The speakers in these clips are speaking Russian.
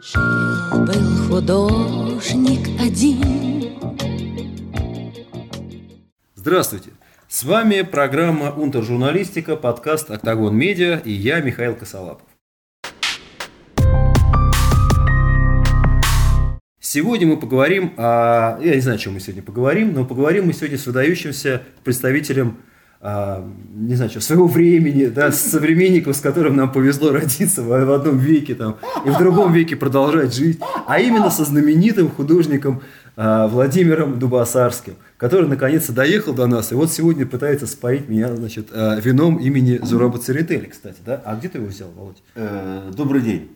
Жил-был художник один. Здравствуйте! С вами программа «Унтержурналистика», подкаст «Октагон Медиа» и я, Михаил Косолапов. Сегодня мы поговорим о... Я не знаю, о чем мы сегодня поговорим, но поговорим мы сегодня с выдающимся представителем не знаю, что, своего времени, да, с современником, с которым нам повезло родиться в, одном веке там, и в другом веке продолжать жить, а именно со знаменитым художником а, Владимиром Дубасарским, который наконец-то доехал до нас, и вот сегодня пытается споить меня, значит, а, вином имени Зураба Церетели, кстати, да? А где ты его взял, Володь? Э, Добрый день.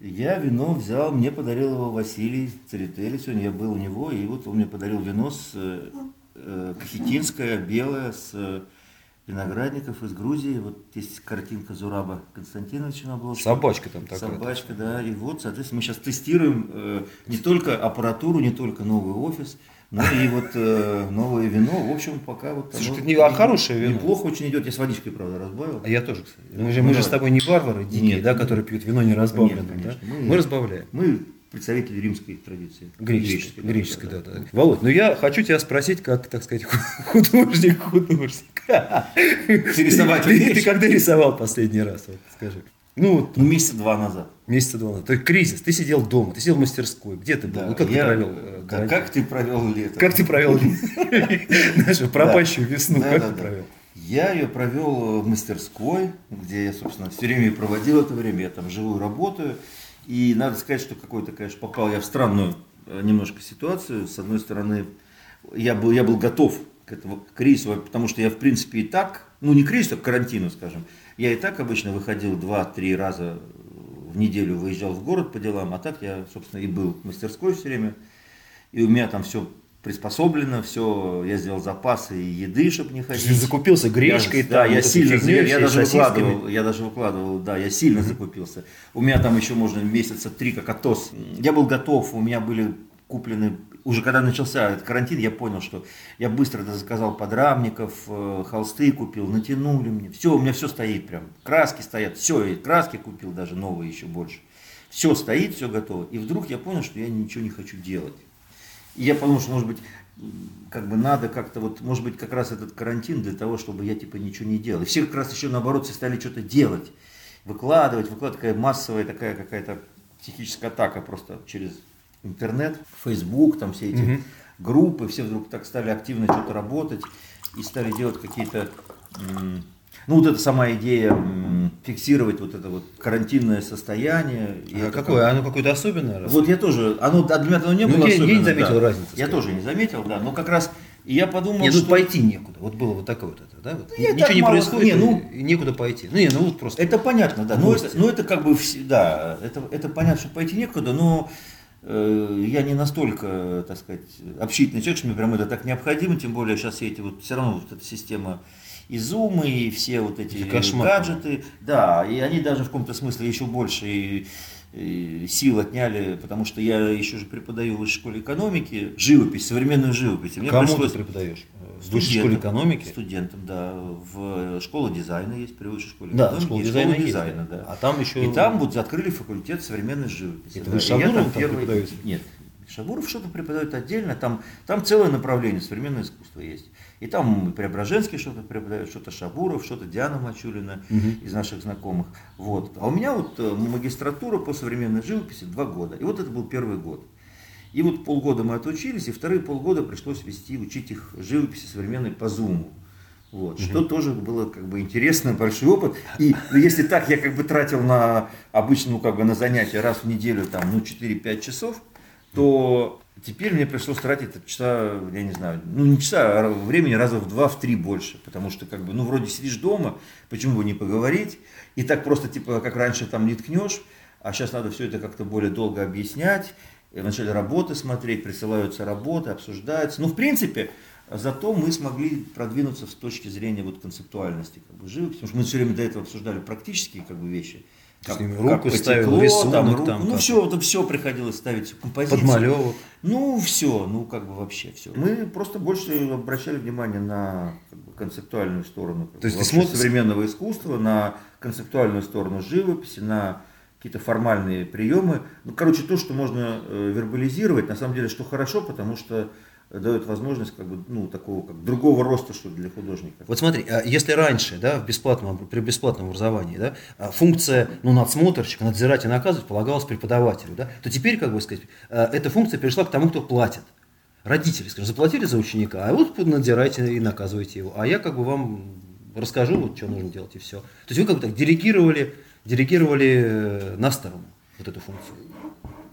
Я вино взял, мне подарил его Василий Церетели. Сегодня я был у него, и вот он мне подарил вино с э, кахетинское, белое, с э, виноградников из Грузии. Вот есть картинка Зураба Константиновича на обложке. Собачка там такая. Собачка, да. И вот, соответственно, мы сейчас тестируем э, не только аппаратуру, не только новый офис, но и вот э, новое вино. В общем, пока вот Слушай, оно это не- а хорошее вино. Неплохо очень идет. Я с водичкой, правда, разбавил. А я тоже, кстати. Мы же, мы же с тобой не варвары дикие, Нет. да, которые пьют вино не разбавленное, Нет, конечно. да? Мы- Мы разбавляем. Мы представители римской традиции. Греческой, греческой, да, да. Володь, ну я хочу тебя спросить, как, так сказать, художник, художник. Ты рисовать Ты, когда рисовал последний раз, вот, скажи? Ну, вот Ну, месяца два назад. месяца два назад. То есть кризис, ты сидел дома, ты сидел в мастерской, где ты был? Да, ну, как я- ты провел э, да, карантин? как ты провел лето? Как ты провел нашу пропащую весну? Да, Как да, ты да. провел? Я ее провел в мастерской, где я, собственно, все время проводил это время. Я там живу и работаю. И надо сказать, что какой-то, конечно, попал я в странную э, немножко ситуацию. С одной стороны, я был, я был готов к этому к кризису, потому что я, в принципе, и так, ну не к кризису, а к карантину, скажем, я и так обычно выходил 2-3 раза в неделю, выезжал в город по делам, а так я, собственно, и был в мастерской все время. И у меня там все приспособлено, все, я сделал запасы и еды, чтобы не ходить. Ты закупился гречкой, Я- да, я сильно, фигней, я даже сосисками. выкладывал, я даже выкладывал, да, я сильно закупился. У меня там еще можно месяца три как атос. Я был готов, у меня были куплены, уже когда начался этот карантин, я понял, что я быстро заказал подрамников, э, холсты купил, натянули мне, все, у меня все стоит прям, краски стоят, все, и краски купил даже новые еще больше. Все стоит, все готово. И вдруг я понял, что я ничего не хочу делать. И я подумал, что, может быть, как бы надо как-то вот, может быть, как раз этот карантин для того, чтобы я типа ничего не делал. И все как раз еще наоборот все стали что-то делать, выкладывать, выкладывать, такая массовая такая какая-то психическая атака просто через интернет, Facebook, там все эти группы, все вдруг так стали активно что-то работать и стали делать какие-то ну, вот эта сама идея фиксировать вот это вот карантинное состояние. А это какое? Оно какое-то особенное? раз? вот я тоже, оно для меня оно не Ну, было я- я не заметил да. разницы, Я скажем. тоже не заметил, да, но как раз и я подумал, Нет, ну что пойти некуда. Вот было вот такое вот это, да? Вот. я Ничего не мало- происходит, не, ну- некуда пойти. Ну, не, ну вот просто. это понятно, да, но Новости. это, но это как бы, вс- да, это, это понятно, что пойти некуда, но э, я не настолько, так сказать, общительный человек, что мне прям это так необходимо, тем более сейчас все эти вот, все равно вот эта система и Zoom, и все вот эти кошмар. гаджеты, да, и они даже в каком-то смысле еще больше и, и сил отняли, потому что я еще же преподаю в высшей школе экономики, живопись, современную живопись. мне Кому пришлось- ты преподаешь? В высшей школе экономики? Студентам, да. В школа дизайна есть при высшей школе Да, экономики, школа и дизайна есть, дизайна, да. да. А там еще- И там вот открыли факультет современной живописи. Это да. вы Шабуровым там первый- преподаете? Нет. Шабуров что-то преподает отдельно, там, там целое направление, современное искусство есть. И там Преображенский что-то преподает, что-то Шабуров, что-то Диана Мачулина из наших знакомых. Вот. А у меня вот э, магистратура по современной живописи два года. И вот это был первый год. И вот полгода мы отучились, и вторые полгода пришлось вести, учить их живописи современной по зуму. Вот, Что тоже было как бы интересно, большой опыт. И ну, если так я как бы тратил на обычно, ну, как бы на занятия раз в неделю, там, ну, 4-5 часов, то теперь мне пришлось тратить это часа, я не знаю, ну не часа, а времени раза в два, в три больше, потому что как бы, ну вроде сидишь дома, почему бы не поговорить, и так просто типа, как раньше там не ткнешь, а сейчас надо все это как-то более долго объяснять, и вначале работы смотреть, присылаются работы, обсуждаются. Ну, в принципе, зато мы смогли продвинуться с точки зрения вот концептуальности как бы, живописи, потому что мы все время до этого обсуждали практические как бы вещи. Ними руку ставил, рисунок там ну как-то. все, это все приходилось ставить, композицию. Подмалевок. Ну, все, ну, как бы вообще все. Мы просто больше обращали внимание на как бы, концептуальную сторону как То есть вообще смотришь- современного искусства, на концептуальную сторону живописи, на какие-то формальные приемы. Ну, короче, то, что можно э, вербализировать, на самом деле, что хорошо, потому что дает возможность как бы, ну, такого как другого роста, что для художника. Вот смотри, а если раньше, да, в бесплатном, при бесплатном образовании, да, а функция, ну, надсмотрщика, надзирать и наказывать полагалась преподавателю, да, то теперь, как бы сказать, а, эта функция перешла к тому, кто платит. Родители, скажем, заплатили за ученика, а вот надзирайте и наказывайте его. А я как бы вам расскажу, вот, что нужно делать, и все. То есть вы как бы так делегировали, делегировали э, на сторону вот эту функцию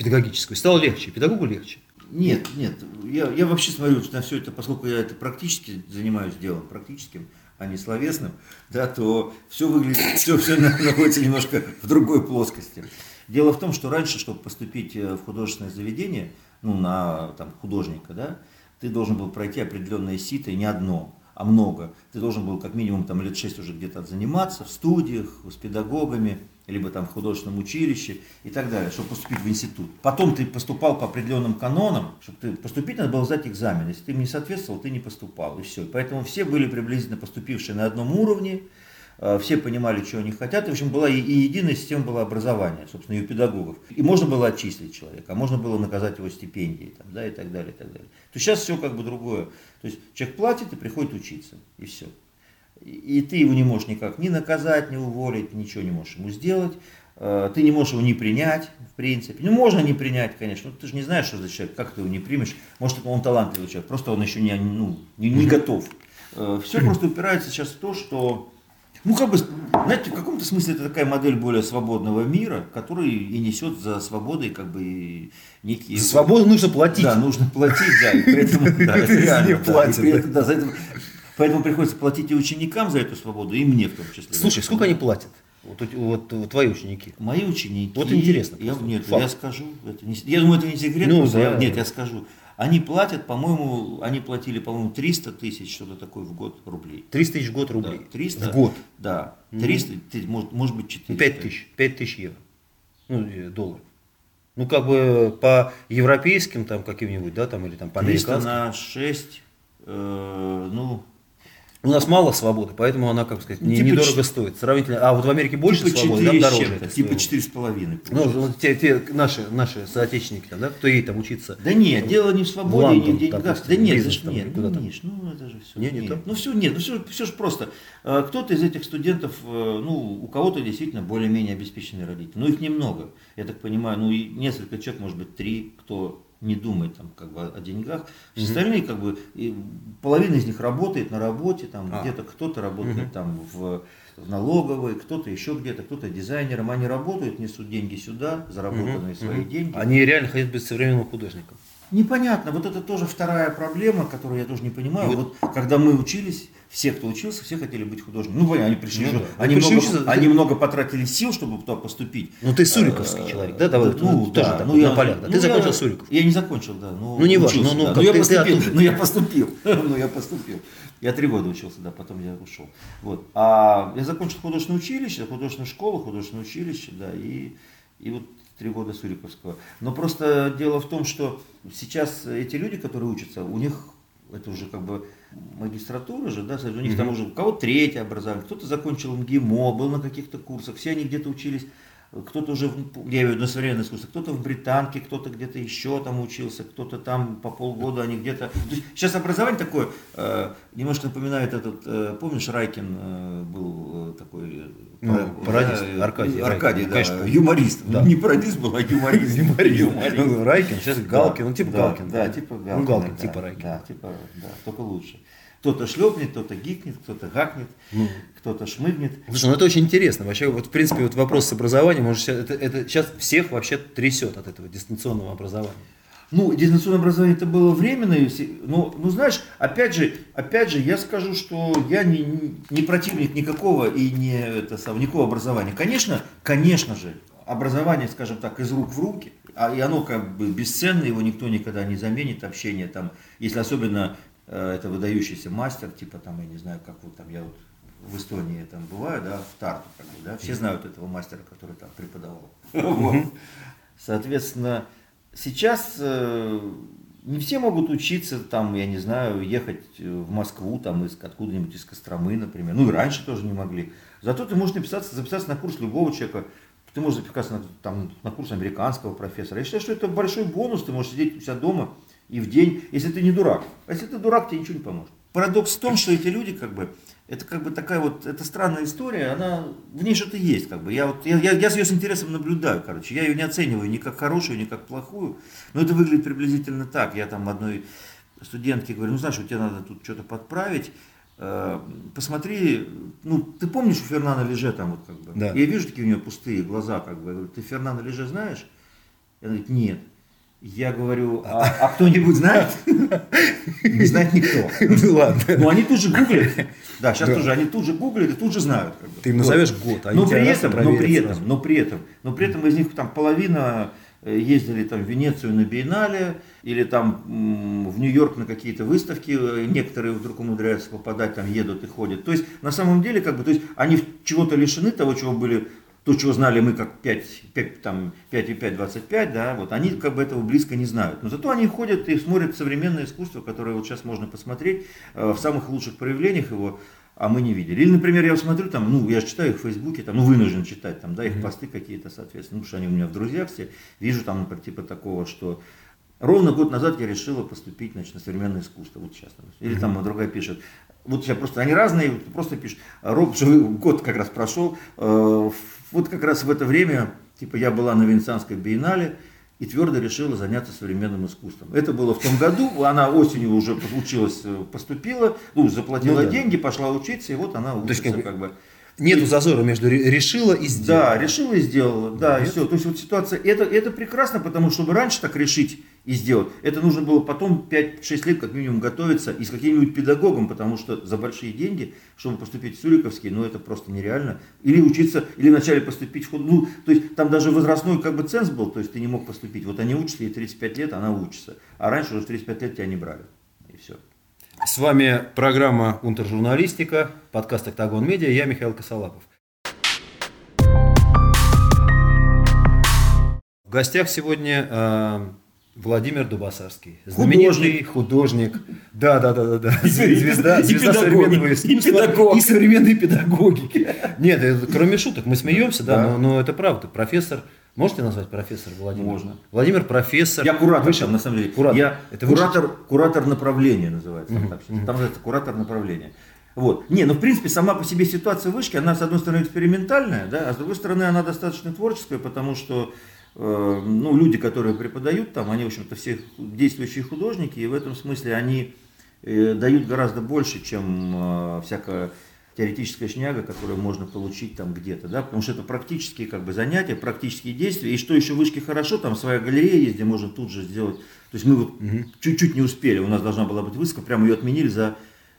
педагогическую. Стало легче, педагогу легче. Нет, нет. Я, я вообще смотрю на все это, поскольку я это практически занимаюсь делом практическим, а не словесным, да, то все выглядит, все, все находится немножко в другой плоскости. Дело в том, что раньше, чтобы поступить э, в художественное заведение, ну, на там, художника, да, ты должен был пройти определенное сито, и не одно, а много. Ты должен был как минимум там лет шесть уже где-то заниматься в студиях, с педагогами, либо там в художественном училище и так далее, чтобы поступить в институт. Потом ты поступал по определенным канонам, чтобы ты поступить, надо было сдать экзамен. Если ты им не соответствовал, ты не поступал, и все. Поэтому все были приблизительно поступившие на одном уровне, все понимали, что они хотят. И, в общем, была и, и единая система была образования, собственно, и у педагогов. И можно было отчислить человека, а можно было наказать его стипендией, там, да, и так далее, и так далее. То сейчас все как бы другое. То есть человек платит и приходит учиться, и все и ты его не можешь никак ни наказать, ни уволить, ничего не можешь ему сделать, э, ты не можешь его не принять, в принципе. Ну, можно не принять, конечно, но ты же не знаешь, что за человек, как ты его не примешь. Может, он талантливый человек, просто он еще не, ну, не, не готов. Э, Все просто упирается сейчас в то, что, ну, как бы, знаете, в каком-то смысле это такая модель более свободного мира, который и несет за свободой, как бы, некие... За свободу нужно платить. Да, нужно платить, да, и поэтому, да, это реально, да, и при этом, да, за это Поэтому приходится платить и ученикам за эту свободу, и мне в том числе. Слушай, сколько они платят? Вот, вот, вот твои ученики. Мои ученики. Вот интересно. Я, нет, факт. я скажу. Это не, я думаю, это не секрет. Ну, да. я, нет, я скажу. Они платят, по-моему, они платили, по-моему, 300 тысяч, что-то такое в год рублей. 300 тысяч в год рублей? Да, 300. В год? Да. 300, mm. может, может быть 400. 5 тысяч, 5 тысяч евро. Ну, долларов. Ну, как бы по европейским там каким-нибудь, да, там, или там по американским. 300 на 6, э, ну, у нас мало свободы, поэтому она, как сказать, не, типа недорого 4... стоит. Сравнительно. А вот в Америке больше типа свободы, там дороже. Типа четыре с половиной. Ну, вот те, те наши, наши соотечественники, там, да, кто едет там учиться. Да нет, дело не в свободе, Лондон, не в деньгах. Да нет, там, нет, ну, там. Миш, ну это же все. Не, не нет. Ну все, нет, ну все, все же просто. А, кто-то из этих студентов, э, ну, у кого-то действительно более-менее обеспеченные родители. Ну, их немного. Я так понимаю, ну, и несколько человек, может быть, три, кто не думает там как бы о деньгах. Все остальные как бы и половина из них работает на работе, там а. где-то кто-то работает угу. там в, в налоговой, кто-то еще где-то, кто-то дизайнером. Они работают, несут деньги сюда, заработанные угу. свои угу. деньги. Они реально хотят быть современным художником. Непонятно. Вот это тоже вторая проблема, которую я тоже не понимаю. Вот, вот когда мы учились, все, кто учился, все хотели быть художниками. Ну, понятно, они пришли, ну, да. они, пришли много, учиться, они ты... много потратили сил, чтобы туда поступить. Ну, ты суриковский человек, да? Давай, ну, ну, да, ну, я, полях, да. Ну, ты закончил я, Суриков. Я не закончил, да. Но ну, не важно. Ну, ну, да. но, я поступил, но я поступил. Ну, я поступил. Я три года учился, да, потом я ушел. Вот. А я закончил художественное училище, художественную школу, художественное училище, да, и, и вот три года Суриковского. Но просто дело в том, что сейчас эти люди, которые учатся, у них это уже как бы магистратура же, да, у них mm-hmm. там уже у кого третье образование, кто-то закончил МГИМО, был на каких-то курсах, все они где-то учились, кто-то уже, я имею в виду на современное искусство, кто-то в Британке, кто-то где-то еще там учился, кто-то там по полгода они где-то... Сейчас образование такое, э, немножко напоминает этот, э, помнишь, Райкин э, был э, такой... Ну, пародист, да, Аркадий. Аркадий, да, конечно. юморист. Да. Не пародист был, а юморист. юморист. Ну, Райкин, сейчас Галкин, ну типа Галкин. Да, типа Галкин. Ну, Галкин, типа Райкин. Да, типа, да, только лучше. Кто-то шлепнет, кто-то гикнет, кто-то гакнет, ну, кто-то шмыгнет. Слушай, ну это очень интересно. Вообще, вот в принципе, вот вопрос с образованием, может, это, это сейчас всех вообще трясет от этого дистанционного образования. Ну, дистанционное образование это было временное, но, ну, знаешь, опять же, опять же, я скажу, что я не, не противник никакого и не это сам, никакого образования. Конечно, конечно же, образование, скажем так, из рук в руки, а, и оно как бы бесценно, его никто никогда не заменит, общение там, если особенно это выдающийся мастер, типа там, я не знаю, как вот там я вот в Эстонии там бываю, да, в Тарту, как бы, да, все знают этого мастера, который там преподавал. Соответственно, сейчас э, не все могут учиться там, я не знаю, ехать в Москву, там, из, откуда-нибудь из Костромы, например. Ну и раньше тоже не могли. Зато ты можешь написаться, записаться на курс любого человека, ты можешь записаться на, там, на курс американского профессора. Я считаю, что это большой бонус, ты можешь сидеть у себя дома и в день, если ты не дурак. А если ты дурак, тебе ничего не поможет. Парадокс в том, что эти люди, как бы, это как бы такая вот, это странная история, она, в ней что-то есть, как бы. Я, вот, я, я, я ее с интересом наблюдаю, короче. Я ее не оцениваю ни как хорошую, ни как плохую, но это выглядит приблизительно так. Я там одной студентке говорю, ну знаешь, у тебя надо тут что-то подправить, э, посмотри, ну, ты помнишь у Фернана Леже там вот как бы? Да. Я вижу такие у нее пустые глаза, как бы. Я говорю, ты Фернана Леже знаешь? Она говорит, нет. Я говорю, а, а кто-нибудь знает? Не знает никто. Ну ладно. Ну они тут же гуглят. Да, сейчас тоже, они тут же гуглят и тут же знают. Ты им назовешь год, они но при этом, но при этом, но при этом, но при этом из них там половина э, ездили там в Венецию на биеннале или там в Нью-Йорк на какие-то выставки, э, некоторые вдруг умудряются попадать, там едут и ходят. То есть на самом деле как бы, то есть они чего-то лишены того, чего были то, чего знали мы как 5, 5, там, 5 и 5, 25, да, вот они как бы этого близко не знают. Но зато они ходят и смотрят современное искусство, которое вот сейчас можно посмотреть э, в самых лучших проявлениях его, а мы не видели. Или, например, я смотрю там, ну, я же читаю их в Фейсбуке, там, ну, вынужден читать, там, да, их посты какие-то, соответственно, потому что они у меня в друзьях все, вижу там, например, типа такого, что ровно год назад я решила поступить, значит, на современное искусство, вот сейчас. там. Или там другая пишет, вот сейчас просто, они разные, просто пишут, Роб, год как раз прошел, э, вот как раз в это время, типа, я была на Венецианской биеннале, и твердо решила заняться современным искусством. Это было в том году, она осенью уже училась, э, поступила, ну, заплатила Ну да. деньги, пошла учиться, и вот она есть учится, как бы как бы. Нету зазора между ре- решила и сделала. Да, решила и сделала, да, и Нет? все. То есть вот ситуация, это, это прекрасно, потому что чтобы раньше так решить и сделать, это нужно было потом 5-6 лет как минимум готовиться и с каким-нибудь педагогом, потому что за большие деньги, чтобы поступить в Суриковский, ну это просто нереально. Или учиться, или вначале поступить в худ... Ну, то есть там даже возрастной как бы ценз был, то есть ты не мог поступить. Вот они учатся, ей 35 лет, она учится. А раньше уже в 35 лет тебя не брали. И все. С вами программа «Унтержурналистика», подкаст «Октагон Медиа», я Михаил Косолапов. В гостях сегодня э, Владимир Дубасарский, знаменитый художник. Да, да, да, да, да. И- Звезда, и звезда современного и искусства педагог. и современной педагогики. Нет, это, кроме шуток, мы смеемся, да, Да. Но, но это правда. Профессор, можете назвать профессор Владимир? Можно. Владимир профессор. Я куратор Высший- там, на самом деле. Куратор. Я Это куратор, куратор направления называется. там так сейчас. Там называется куратор направления. Вот. Не, ну в принципе сама по себе ситуация вышки, она с одной стороны экспериментальная, да, а с другой стороны она достаточно творческая, потому что ну, люди, которые преподают там, они, в общем-то, все действующие художники, и в этом смысле они э, дают гораздо больше, чем э, всякая теоретическая шняга, которую можно получить там где-то, да, потому что это практические как бы занятия, практические действия, и что еще в вышке хорошо, там своя галерея есть, где можно тут же сделать, то есть мы вот чуть-чуть не успели, у нас должна была быть выставка, прямо ее отменили за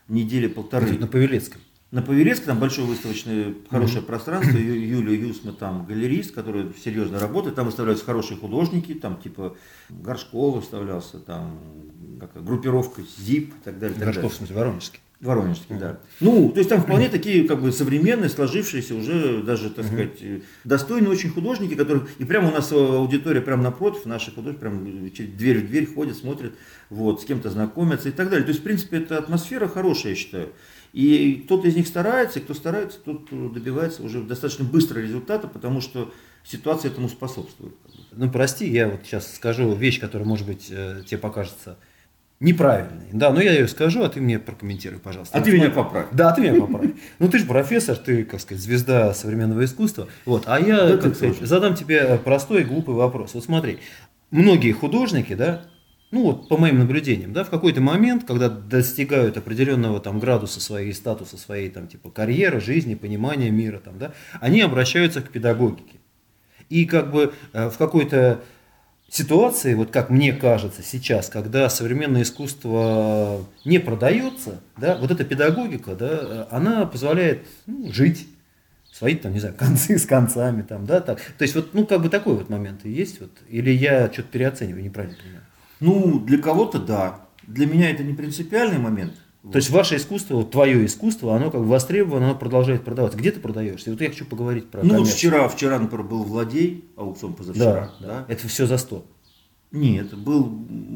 недели полторы. На Павелецком. На Павелецке там большое выставочное хорошее пространство, Ю- Юлия Юсма там галерист, который серьезно работает, там выставляются хорошие художники, там типа Горшков выставлялся, там как, группировка ЗИП и так далее. так далее. Горшков, в смысле, Воронежский. Воронежский, да. Ну, то есть там вполне такие как бы современные, сложившиеся уже даже, так сказать, э, достойные очень художники, которые... И прямо у нас аудитория прямо напротив, наши художники прям через дверь в дверь ходят, смотрят, вот, с кем-то знакомятся и так далее. То есть, в принципе, это атмосфера хорошая, я считаю. И кто-то из них старается, и кто старается, тот э, добивается уже достаточно быстро результата, потому что ситуация этому способствует. Ну, прости, я вот сейчас скажу вещь, которая, может быть, э, тебе покажется неправильной. Да, но я ее скажу, а ты мне прокомментируй, пожалуйста. А ты меня поправь. Да, ты меня поправь. Ну, ты же профессор, ты, как сказать, звезда современного искусства. Вот, а я, Да как сказать, тоже. задам тебе простой и глупый вопрос. Вот смотри, многие художники, да, ну вот по моим наблюдениям, да, в какой-то момент, когда достигают определенного там градуса своей статуса, своей там типа карьеры, жизни, понимания мира, там, да, они обращаются к педагогике. И как бы э, в какой-то ситуации, вот как мне кажется сейчас, когда современное искусство не продается, да, вот эта педагогика, да, э, она позволяет ну, жить, сводить там, не знаю, концы с концами, там, да, так. То есть вот, ну, как бы такой вот момент и есть, вот, или я что-то переоцениваю, неправильно понимаю. Ну, для кого-то да. Для меня это не принципиальный момент. То есть ваше искусство, вот твое искусство, оно как бы востребовано, оно продолжает продаваться. Где ты продаешься? Вот я хочу поговорить про Ну, вот вчера, вчера, например, был Владей, аукцион позавчера, Да, да? да. Это все за 100. Нет, был,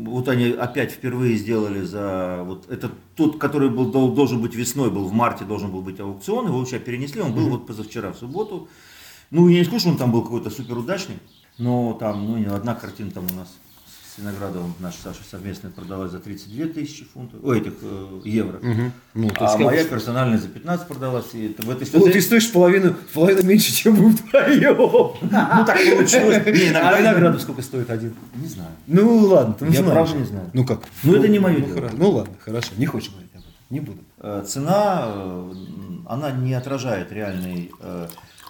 вот они опять впервые сделали за, вот это тот, который был, дол- должен быть весной, был в марте, должен был быть аукцион, его сейчас перенесли, он был вот позавчера, в субботу, Ну, я не скажу, что он там был какой-то супер удачный, но там, ну, одна картина там у нас с Виноградовым наш Саша совместно продалась за 32 тысячи фунтов, ой, этих э, евро. Угу. Ну, а моя персональная за 15 продалась. И это, в этой Ну, ситуации- ты стоишь половину, половину меньше, чем вы вдвоем. Ну, так получилось. А виноградов сколько стоит один? Не знаю. Ну ладно, ты Я правда не знаю. Ну как? Ну, это не моё ну, дело. Ну ладно, хорошо. Не хочешь говорить об этом. Не буду. Э, Цена, э, она не отражает реальной э,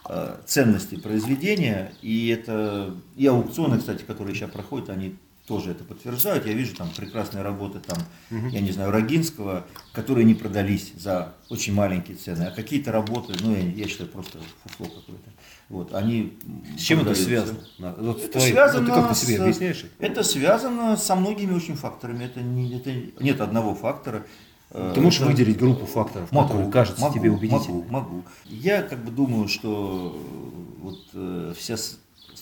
э, ценности произведения, и это, и аукционы, кстати, которые сейчас проходят, они тоже это подтверждают. Я вижу там прекрасные работы, там, я не знаю, Рогинского, которые не продались за очень маленькие цены, а какие-то работы, ну, я, я считаю, просто фуфло какое-то. Вот, они С чем это связано? Вот Это твои- связано вот ты как ты себе объясняешь? это? Связано со многими очень факторами. Это не, это нет одного фактора. Э, Ты можешь это- выделить группу факторов, которые кажутся могу, тебе убедительными? Могу, могу. Я как бы думаю, что э, вот э, вся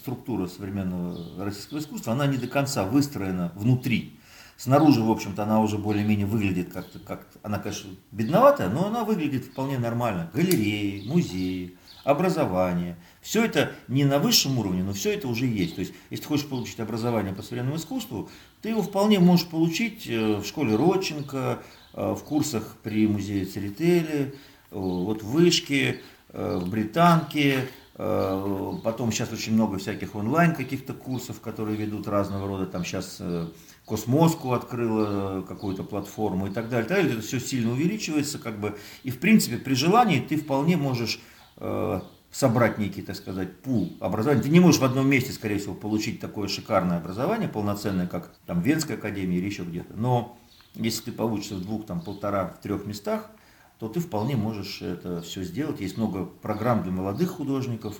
структура современного российского искусства, она не до конца выстроена внутри. Снаружи, в общем-то, она уже более-менее выглядит как-то, как она, конечно, бедноватая, но она выглядит вполне нормально. Галереи, музеи, образование. Все это не на высшем уровне, но все это уже есть. То есть, если ты хочешь получить образование по современному искусству, ты его вполне можешь получить э, в школе Родченко, э, в курсах при музее Церетели, э, вот в Вышке, в Британке, потом сейчас очень много всяких онлайн каких-то курсов, которые ведут разного рода, там сейчас э, Космоску открыла какую-то платформу и так далее, так далее. это все сильно увеличивается, как бы, и в принципе при желании ты вполне можешь э, собрать некий, так сказать, пул образования. Ты не можешь в одном месте, скорее всего, получить такое шикарное образование, полноценное, как там Венская академия или еще где-то. Но если ты получишься в двух, там, полтора, в трех местах, то ты вполне можешь это все сделать. Есть много программ для молодых художников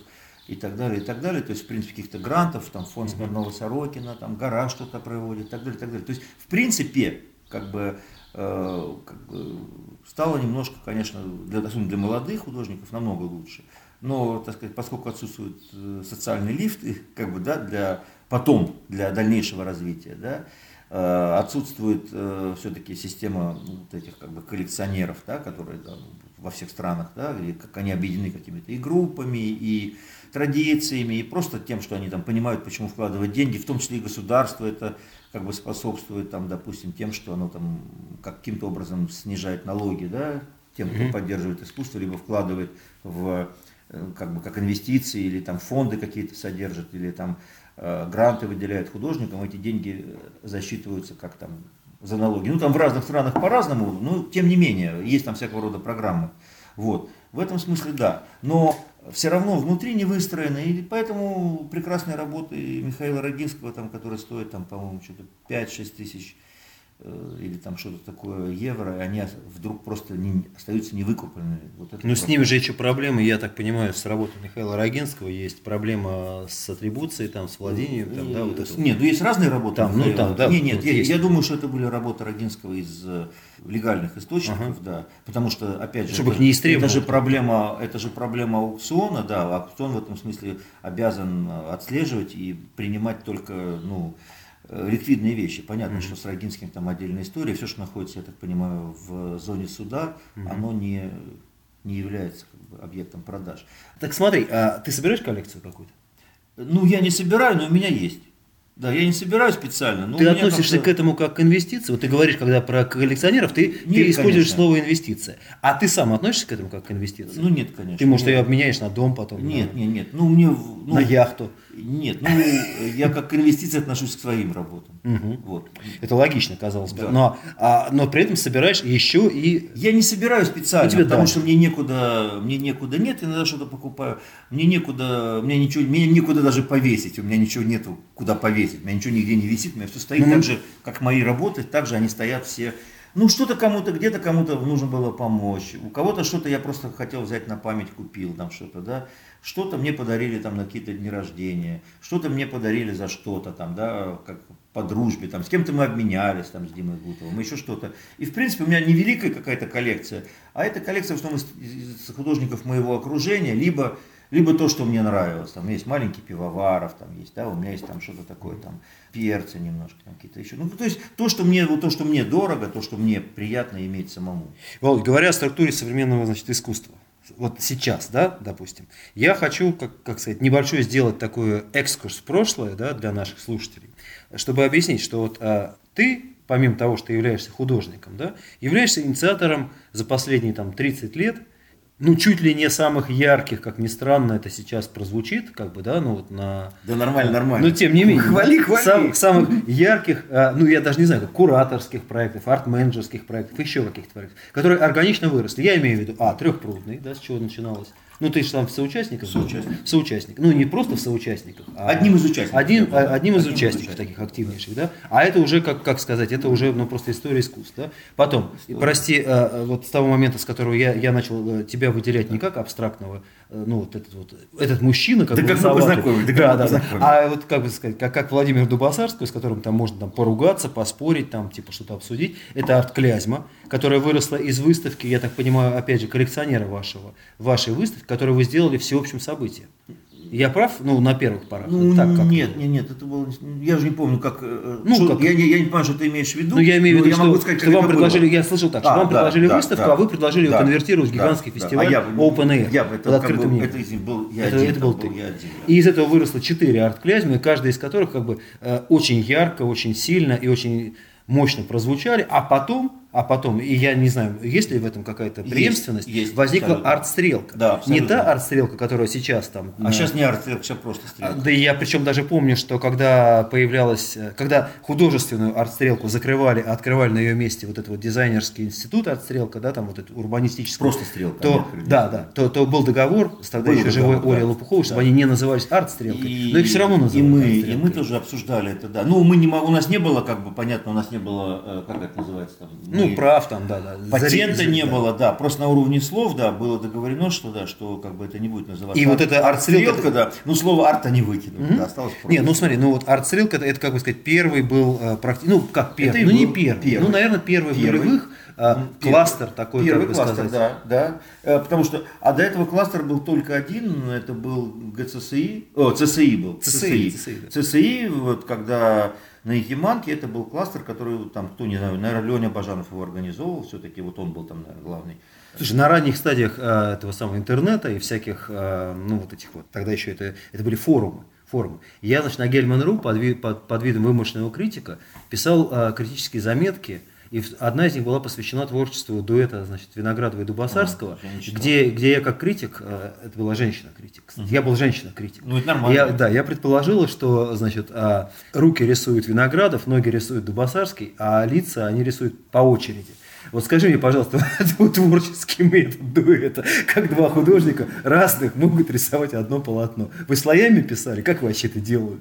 и так далее, и так далее. То есть, в принципе, каких-то грантов, там, фонд Смирнова Сорокина, там, гора что-то проводит, и так далее, и так далее. То есть, в принципе, как бы, э, как бы стало немножко, конечно, для, особенно для молодых художников намного лучше. Но, так сказать, поскольку отсутствуют э, социальные лифты, как бы, да, для потом, для дальнейшего развития, да, э, отсутствует все-таки система вот этих как бы коллекционеров, да, которые да, во всех странах, да, где как они объединены какими-то и группами, и традициями, и просто тем, что они там понимают, почему вкладывать деньги, в том числе и государство это как бы способствует, там, допустим, тем, что оно там каким-то образом снижает налоги, да, тем, кто поддерживает искусство, либо вкладывает в э, как бы как инвестиции или там фонды какие-то содержат или там э, гранты выделяют художникам, эти деньги э, засчитываются как там за налоги. Ну там в разных странах по-разному, но тем не менее есть там всякого рода программы. Вот. В этом смысле да. Но все равно внутри не выстроено, и поэтому прекрасные работы Михаила Рогинского, там, которые стоят, там, по-моему, что-то 5-6 тысяч э, или там что-то такое евро, они вдруг просто не, остаются невыкупленными. Вот это Ну, с ними же еще проблемы, я так понимаю, с работой Михаила Рогинского есть проблема с атрибуцией, там, с владением, там, да, вот это. Нет, ну есть разные работы. Там, ну, там, да, нет, нет, вот я, есть. я думаю, что это были работы Рогинского из э, легальных источников, да. Потому что, опять же, Чтобы это, их не истребовать. это же проблема, это же проблема аукциона, да. Аукцион в этом смысле обязан э, отслеживать и принимать только, ну, э, ликвидные вещи. Понятно, что с Рогинским там отдельная история. Все, что находится, я так понимаю, в зоне суда, оно не, не является как бы, объектом продаж. Так смотри, а ты собираешь коллекцию какую-то? Ну, я не собираю, но у меня есть. Да, я не собираю специально. но ты относишься к этому как к инвестиции? Вот ты говоришь, когда про коллекционеров, ты, ты Нет, используешь конечно. слово инвестиция. А ты сам относишься к этому как к инвестиции? Ну, нет, конечно. ты, может, Нет. ее обменяешь на дом потом? Нет, на, нет, нет. Ну, мне... ну, на яхту? Нет, ну, я как к инвестиции отношусь к своим работам. Вот. Это логично, казалось бы. Да. Но, а, но при этом собираешь еще и... Я не собираю специально, Ну, тебе потому что мне некуда, мне некуда нет, иногда что-то покупаю. Мне некуда, мне ничего, мне некуда даже повесить, у меня ничего нету, куда повесить, у меня ничего нигде не висит, у меня все стоит Ну, так же, как мои работы, так же они стоят все. Ну, что-то кому-то, где-то кому-то нужно было помочь. У кого-то что-то я просто хотел взять на память, купил там что-то, да. Что-то мне подарили там на какие-то дни рождения, что-то мне подарили за что-то там, да, как по дружбе, там, с кем-то мы обменялись, там, с Димой Гутовым, еще что-то. И, в принципе, у меня не великая какая-то коллекция, а это коллекция в основном из, из художников моего окружения, либо, либо то, что мне нравилось. Там есть маленький пивоваров, там есть, да, у меня есть там что-то такое, там, перцы немножко, там какие-то еще. Ну, то есть, то, что мне, вот то, что мне дорого, то, что мне приятно иметь самому. Володь, говоря о структуре современного значит, искусства, вот сейчас, да, допустим, я хочу, как, как сказать, небольшой сделать такой экскурс в прошлое, да, для наших слушателей, чтобы объяснить, что вот а, ты, помимо того, что являешься художником, да, являешься инициатором за последние там 30 лет – ну, чуть ли не самых ярких, как ни странно, это сейчас прозвучит, как бы, да, ну вот на... Да нормально, нормально. Но тем не менее. Хвали, хвали. Самых, самых ярких, а, ну я даже не знаю, кураторских проектов, арт-менеджерских проектов, еще каких-то проектов, которые органично выросли. Я имею в виду, а, трехпрудный, да, с чего начиналось. Ну, ты же там в соучастниках Соучастник. Соучастник. Ну, не просто в соучастниках. А одним из участников. Один, а, одним из Одним из участников участников. таких активнейших, да. А это уже, как, как сказать, это уже ну, просто история искусств, да. Потом, прости, э, вот с того момента, с которого я, я начал э, тебя выделять не как абстрактного, э, ну, вот этот вот, этот мужчина, как Да как мы познакомились, да да, да, да. А вот, как бы сказать, как, как Владимир Дубасарский, с которым там можно там поругаться, поспорить, там, типа, что-то обсудить, это арт-клязьма, которая выросла из выставки, я так понимаю, опять же, коллекционера вашего, вашей выставки, которую вы сделали всеобщим событием. Я прав? Ну, на первых порах. Ну, Так, как нет, нет, нет, это было... Я же не помню, как... э, Ну, что- как- Я, не, я не понимаю, что ты имеешь в виду. Ну, я имею в виду, что, могу сказать, что вам это предложили, было. я слышал так, что А, вам да, предложили да, выставку, да. а вы предложили ее Да, конвертировать в да, гигантский да. фестиваль А я- Open Air Я под это, как открытым небом. это них был я Это, один, это был ты. я один, да. И из этого выросло четыре арт-клязьмы, каждая из которых как бы э, очень ярко, очень сильно и очень мощно прозвучали, а потом, а потом, и я не знаю, есть ли в этом какая-то Есть, преемственность, есть, возникла абсолютно. арт-стрелка. Да, не абсолютно. та арт-стрелка, которая сейчас там... А на- сейчас не арт-стрелка, сейчас просто а, стрелка. Да и я причем даже помню, что когда появлялась, э, когда художественную арт-стрелку закрывали, а открывали на ее месте вот этот вот дизайнерский институт арт-стрелка, да, там вот этот урбанистический. Просто стрелка, То, да, да, то, то был договор с тогда Был еще договор, живой да. Лопуховой, чтобы Да. они не назывались арт-стрелкой, И- но их все равно называли и мы, и мы тоже обсуждали это, да. Ну, мы не у нас не было, как бы, понятно, у нас не было, э, как это называется там. Ну, мы- прав там, да, да. Патента Заре- не да. было, да. Просто на уровне слов, да, было договорено, что да, что как бы это не будет называться. И вот эта арт-стрелка- да. Ну, слово арт они выкинули, да, осталось просто. Не, ну смотри, ну вот арт-стрелка, это, это, как бы сказать, первый был э, практи- ну как первый, и ну не первый, первый. ну, наверное, первый, в Первый. нулевых, а, Ну, первый. кластер такой, Первый как бы кластер, сказать. да, да. Э, Потому что, а до этого кластер был только один, это был ГЦСИ, о, ЦСИ был. ЦСИ, ЦСИ, да. ЦСИ, вот когда на Якиманке, это был кластер, который там, кто не знаю, наверное, Леня Бажанов его организовывал, все-таки вот он был там, наверное, главный. Слушай, на ранних стадиях э, этого самого интернета и всяких, э, ну вот этих вот, тогда еще это, это были форумы, форумы. Я, значит, на Гельман.ру под, под, под видом вымышленного критика писал э, критические заметки, и одна из них была посвящена творчеству дуэта, значит, Виноградова и Дубасарского, А, где, где я как критик, э, это была женщина-критик, кстати, я был женщина-критик. Ну, это нормально. Я, да, я предположила, что, значит, а, руки рисует Виноградов, ноги рисует Дубасарский, а лица они рисуют по очереди. Вот скажи мне, пожалуйста, творческий метод дуэта, как два художника разных могут рисовать одно полотно. Вы слоями писали? Как вы вообще это делали?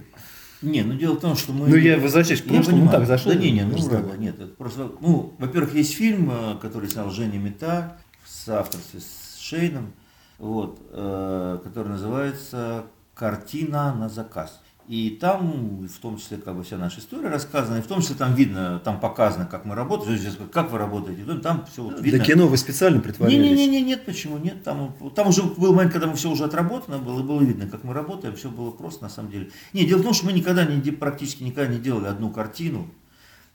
Не, ну дело в том, что мы... Ну, я возвращаюсь к прошлому, понимаю. так, зашел Да не, не, ну разговор. ладно, нет. это просто, ну, во-первых, есть фильм, э, который снял Женя Мета в авторстве с Шейном, вот, э, который называется «Картина на заказ». И там, в том числе, как бы вся наша история рассказана, и в том числе там видно, там показано, как мы работаем, как вы работаете, там все вот видно. Для кино вы специально притворялись? Не-не-не, нет, почему нет? Там, там уже был момент, когда мы все уже отработано было, и было видно, как мы работаем, все было просто на самом деле. Не, дело в том, что мы никогда не, практически никогда не делали одну картину.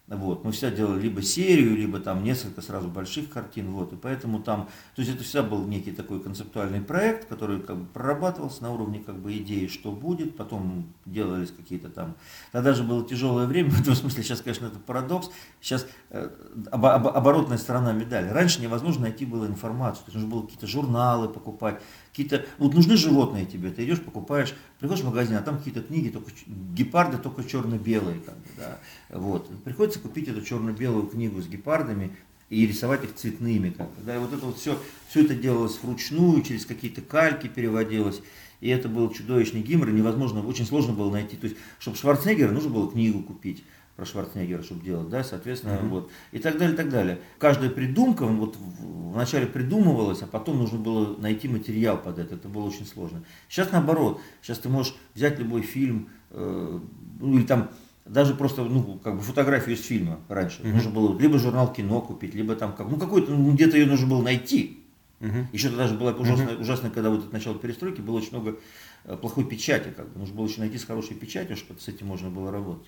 Вот, мы всегда делали либо серию, либо там несколько сразу больших картин, вот, и поэтому там, то есть это всегда был некий такой концептуальный проект, который как бы прорабатывался на уровне как бы идеи, что будет, потом делались какие-то там, тогда же было тяжелое время, в этом смысле сейчас, конечно, это парадокс, сейчас э, обо- обо- оборотная сторона медали, раньше невозможно найти было информацию, то есть нужно было какие-то журналы покупать, какие-то, вот нужны животные тебе, ты идешь, покупаешь, приходишь в магазин, а там какие-то книги, только гепарды только черно-белые, как бы, да, вот, приходится купить эту черно-белую книгу с гепардами и рисовать их цветными, как бы, да, и вот это вот все, все это делалось вручную, через какие-то кальки переводилось, и это был чудовищный гимр, невозможно, очень сложно было найти, то есть, чтобы Шварценеггера, нужно было книгу купить, про Шварценеггера, чтобы делать, да, соответственно, вот, и так далее, и так далее. Каждая придумка, вот вначале придумывалась, а потом нужно было найти материал под это, это было очень сложно. Сейчас наоборот, сейчас ты можешь взять любой фильм, э, ну или там даже просто, ну, как бы фотографию из фильма раньше. Нужно было либо журнал кино купить, либо там как, ну, какой-то, ну, где-то ее нужно было найти. Еще тогда же было ужасно, ужасно, когда вот это начало перестройки, было очень много э, плохой печати, как бы. Нужно было еще найти с хорошей печатью, чтобы с этим можно было работать.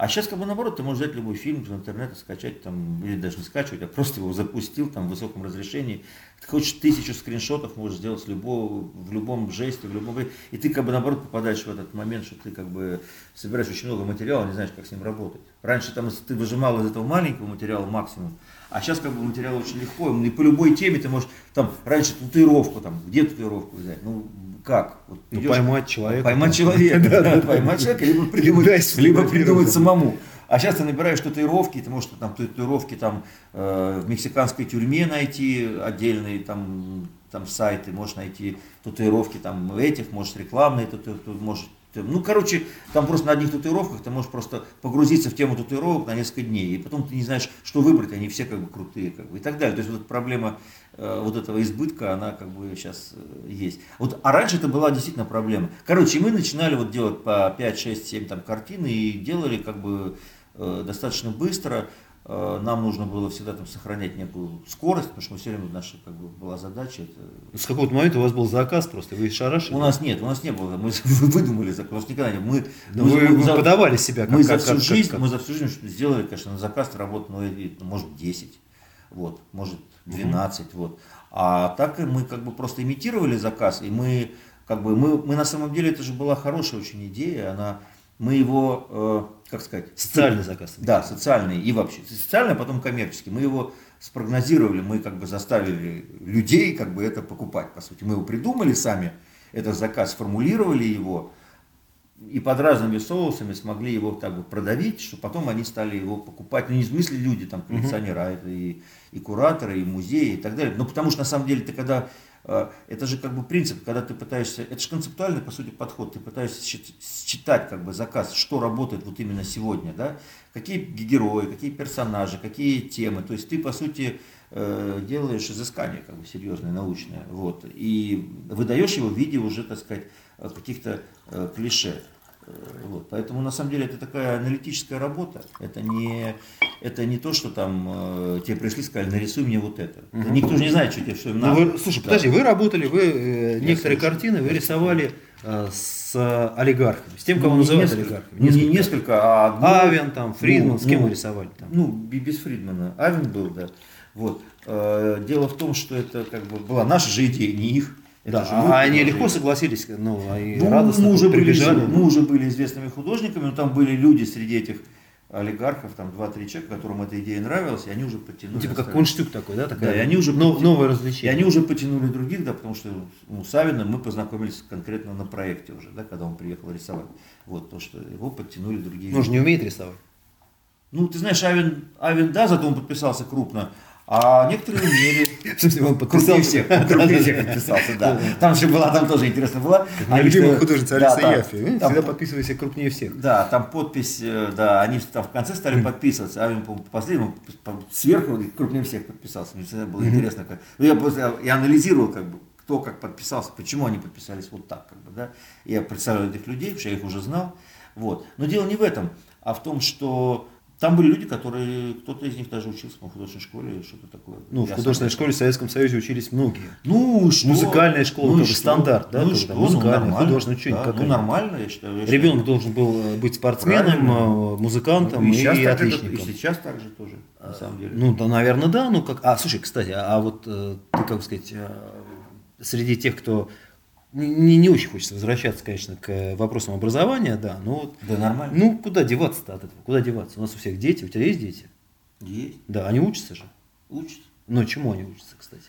А сейчас, как бы наоборот, ты можешь взять любой фильм из интернета, скачать там, или даже не скачивать, а просто его запустил там в высоком разрешении. Ты хочешь тысячу скриншотов, можешь сделать любого, в любом жесте, в любом... И ты как бы наоборот попадаешь в этот момент, что ты как бы собираешь очень много материала, не знаешь, как с ним работать. Раньше там ты выжимал из этого маленького материала максимум, а сейчас как бы материал очень легко, и по любой теме ты можешь, там, раньше татуировку, там, где татуировку взять, ну, как? Вот ну, поймать человека. Поймать человека, поймать человека, либо придумать, либо придумать самому. А сейчас ты набираешь татуировки, ты можешь там татуировки там э, в мексиканской тюрьме найти отдельные там, там сайты, можешь найти татуировки там этих, можешь рекламные татуировки, можешь ну, короче, там просто на одних татуировках ты можешь просто погрузиться в тему татуировок на несколько дней, и потом ты не знаешь, что выбрать, они все как бы крутые, как бы, и так далее. То есть вот проблема э, вот этого избытка, она как бы сейчас э, есть. Вот, а раньше это была действительно проблема. Короче, мы начинали вот делать по 5, 6, 7 там картин и делали как бы э, достаточно быстро. Э, нам нужно было всегда там сохранять некую скорость, потому что мы все время, наша как бы была задача. Это... С какого-то момента у вас был заказ просто, вы шарашили? У нас нет, у нас не было, мы выдумали заказ, у нас никогда не Мы, мы, вы, мы за, подавали себя как, мы как, за всю как, жизнь, как. Мы за всю жизнь сделали, конечно, на заказ работу, ну, может, 10, вот, может, 12, угу. вот. А так мы как бы просто имитировали заказ, и мы как бы, мы, мы на самом деле, это же была хорошая очень идея, она, мы его э, как сказать, социальный заказ. Да, социальный и вообще. Социальный, а потом коммерческий. Мы его спрогнозировали, мы как бы заставили людей как бы это покупать, по сути. Мы его придумали сами, этот заказ, сформулировали его, и под разными соусами смогли его так бы продавить, что потом они стали его покупать. Ну, не в смысле люди, там, коллекционеры, а это и, и кураторы, и музеи, и так далее. Ну, потому что, на самом деле, ты когда это же как бы принцип, когда ты пытаешься, это же концептуальный, по сути, подход, ты пытаешься считать как бы заказ, что работает вот именно сегодня, да, какие герои, какие персонажи, какие темы, то есть ты, по сути, э, делаешь изыскание как бы серьезное, научное, вот, и выдаешь его в виде уже, так сказать, каких-то э, клише. Э, вот. Поэтому на самом деле это такая аналитическая работа. Это не, это не то, что там э, тебе пришли и сказали, нарисуй мне вот это. Угу. Никто же не знает, что тебе все ну, надо. Вы, слушай, да. подожди, вы работали, вы э, некоторые слушаю. картины вы рисовали э, с олигархами, с тем, кого ну, называют несколько, олигархами. Несколько, не несколько, а одну, Авен, там, Фридман, ну, с кем ну, вы рисовали? Там? Ну, без Фридмана. Авен был, да. Вот. Э, дело в том, что это как бы была наша же идея, не их. Это да, а они легко согласились, ну, и ну, радостно мы уже, были, мы уже были известными художниками, но там были люди среди этих олигархов, там два-три человека, которым эта идея нравилась, и они уже потянули. Ну, типа как конштюк такой, да? Такая, да, и они уже но, новое развлечение. И они уже потянули других, да, потому что ну, Савина мы познакомились конкретно на проекте уже, да, когда он приехал рисовать. Вот, то, что его подтянули другие. Он же не умеет рисовать. Ну, ты знаешь, Авин, Авин да, зато он подписался крупно, а некоторые умели. В смысле, он подписался? всех, крупнее всех подписался, да. Там же была, там тоже интересно была. Моя любимая художница Алиса Яфи. Всегда подписывайся крупнее всех. Да, там подпись, э, да, они там в конце стали подписываться, а по последнему сверху крупнее всех подписался. Мне всегда было интересно. Как... Ну, я просто я анализировал, как бы, кто как подписался, почему они подписались вот так, как бы, да. Я представлял этих людей, потому что я их уже знал. Вот. Но дело не в этом, а в том, что там были люди, которые, кто-то из них даже учился в художественной школе что-то такое. Ну, в художественной школе в Советском Союзе учились многие. Ну, что? Музыкальная школа ну, тоже что? стандарт, да? Ну, что? Музыкальная, ну, художественная, что да, Ну, нормально, я считаю. Я Ребенок считаю. должен был э, быть спортсменом, Правильно. Э, музыкантом ну, и, и отличником. Это, и сейчас так же тоже, на самом деле. Ну, да, наверное, да. Ну, как... А, слушай, кстати, а, а вот э, ты, как сказать, среди тех, кто не, не очень хочется возвращаться, конечно, к вопросам образования, да, но вот, да, нормально. Ну, куда деваться-то от этого? Куда деваться? У нас у всех дети, у тебя есть дети? Есть. Да, они учатся же. Учатся. Но чему они учатся, кстати?